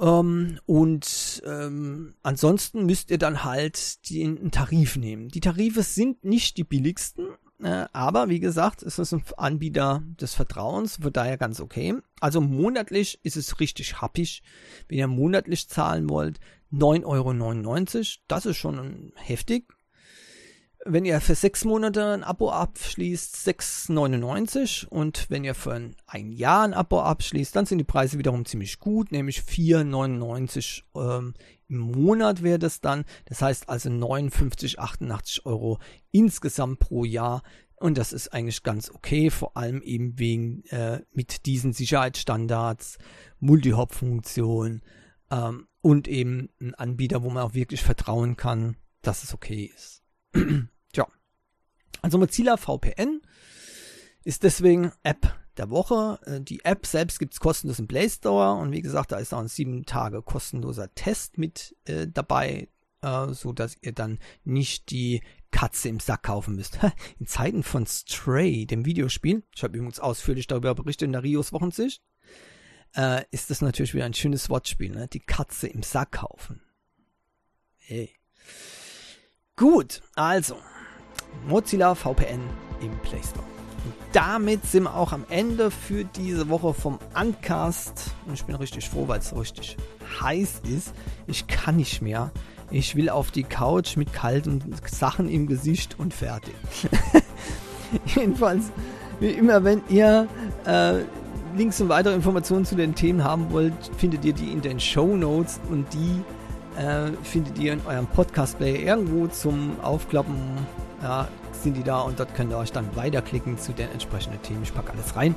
Ähm, und ähm, ansonsten müsst ihr dann halt den Tarif nehmen. Die Tarife sind nicht die billigsten, äh, aber wie gesagt, es ist ein Anbieter des Vertrauens, von daher ganz okay. Also monatlich ist es richtig happig. Wenn ihr monatlich zahlen wollt, 9,99 Euro. Das ist schon heftig wenn ihr für sechs Monate ein Abo abschließt, 6,99 und wenn ihr für ein, Jahr ein Abo abschließt, dann sind die Preise wiederum ziemlich gut, nämlich 4,99 ähm, im Monat wäre das dann. Das heißt also 59, 88 Euro insgesamt pro Jahr. Und das ist eigentlich ganz okay, vor allem eben wegen äh, mit diesen Sicherheitsstandards, Multi-Hop-Funktion ähm, und eben ein Anbieter, wo man auch wirklich vertrauen kann, dass es okay ist. Also Mozilla VPN ist deswegen App der Woche. Äh, die App selbst gibt es kostenlos im Play Store und wie gesagt, da ist auch ein sieben Tage kostenloser Test mit äh, dabei, äh, so dass ihr dann nicht die Katze im Sack kaufen müsst. In Zeiten von Stray, dem Videospiel, ich habe übrigens ausführlich darüber berichtet in der Rios Wochensicht, äh, ist das natürlich wieder ein schönes Wortspiel, ne? Die Katze im Sack kaufen. Hey. Gut, also, Mozilla VPN im Play Store. Und damit sind wir auch am Ende für diese Woche vom Uncast. Und ich bin richtig froh, weil es so richtig heiß ist. Ich kann nicht mehr. Ich will auf die Couch mit kalten Sachen im Gesicht und fertig. Jedenfalls, wie immer, wenn ihr äh, Links und weitere Informationen zu den Themen haben wollt, findet ihr die in den Show Notes und die äh, findet ihr in eurem Podcast-Player irgendwo zum Aufklappen ja, sind die da und dort könnt ihr euch dann weiterklicken zu den entsprechenden Themen. Ich packe alles rein.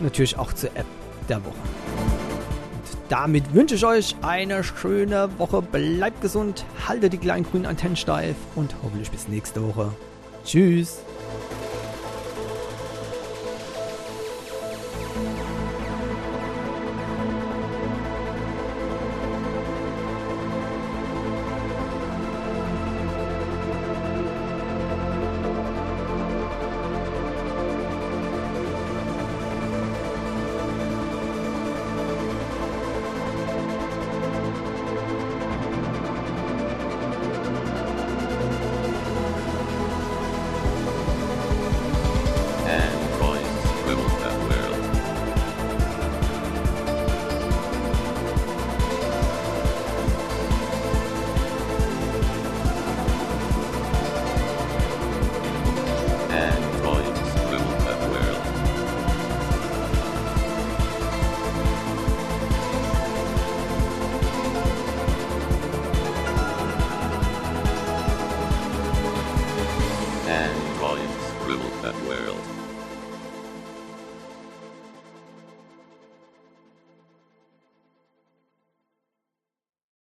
Natürlich auch zur App der Woche. Und damit wünsche ich euch eine schöne Woche. Bleibt gesund, haltet die kleinen grünen Antennen steif und hoffentlich bis nächste Woche. Tschüss.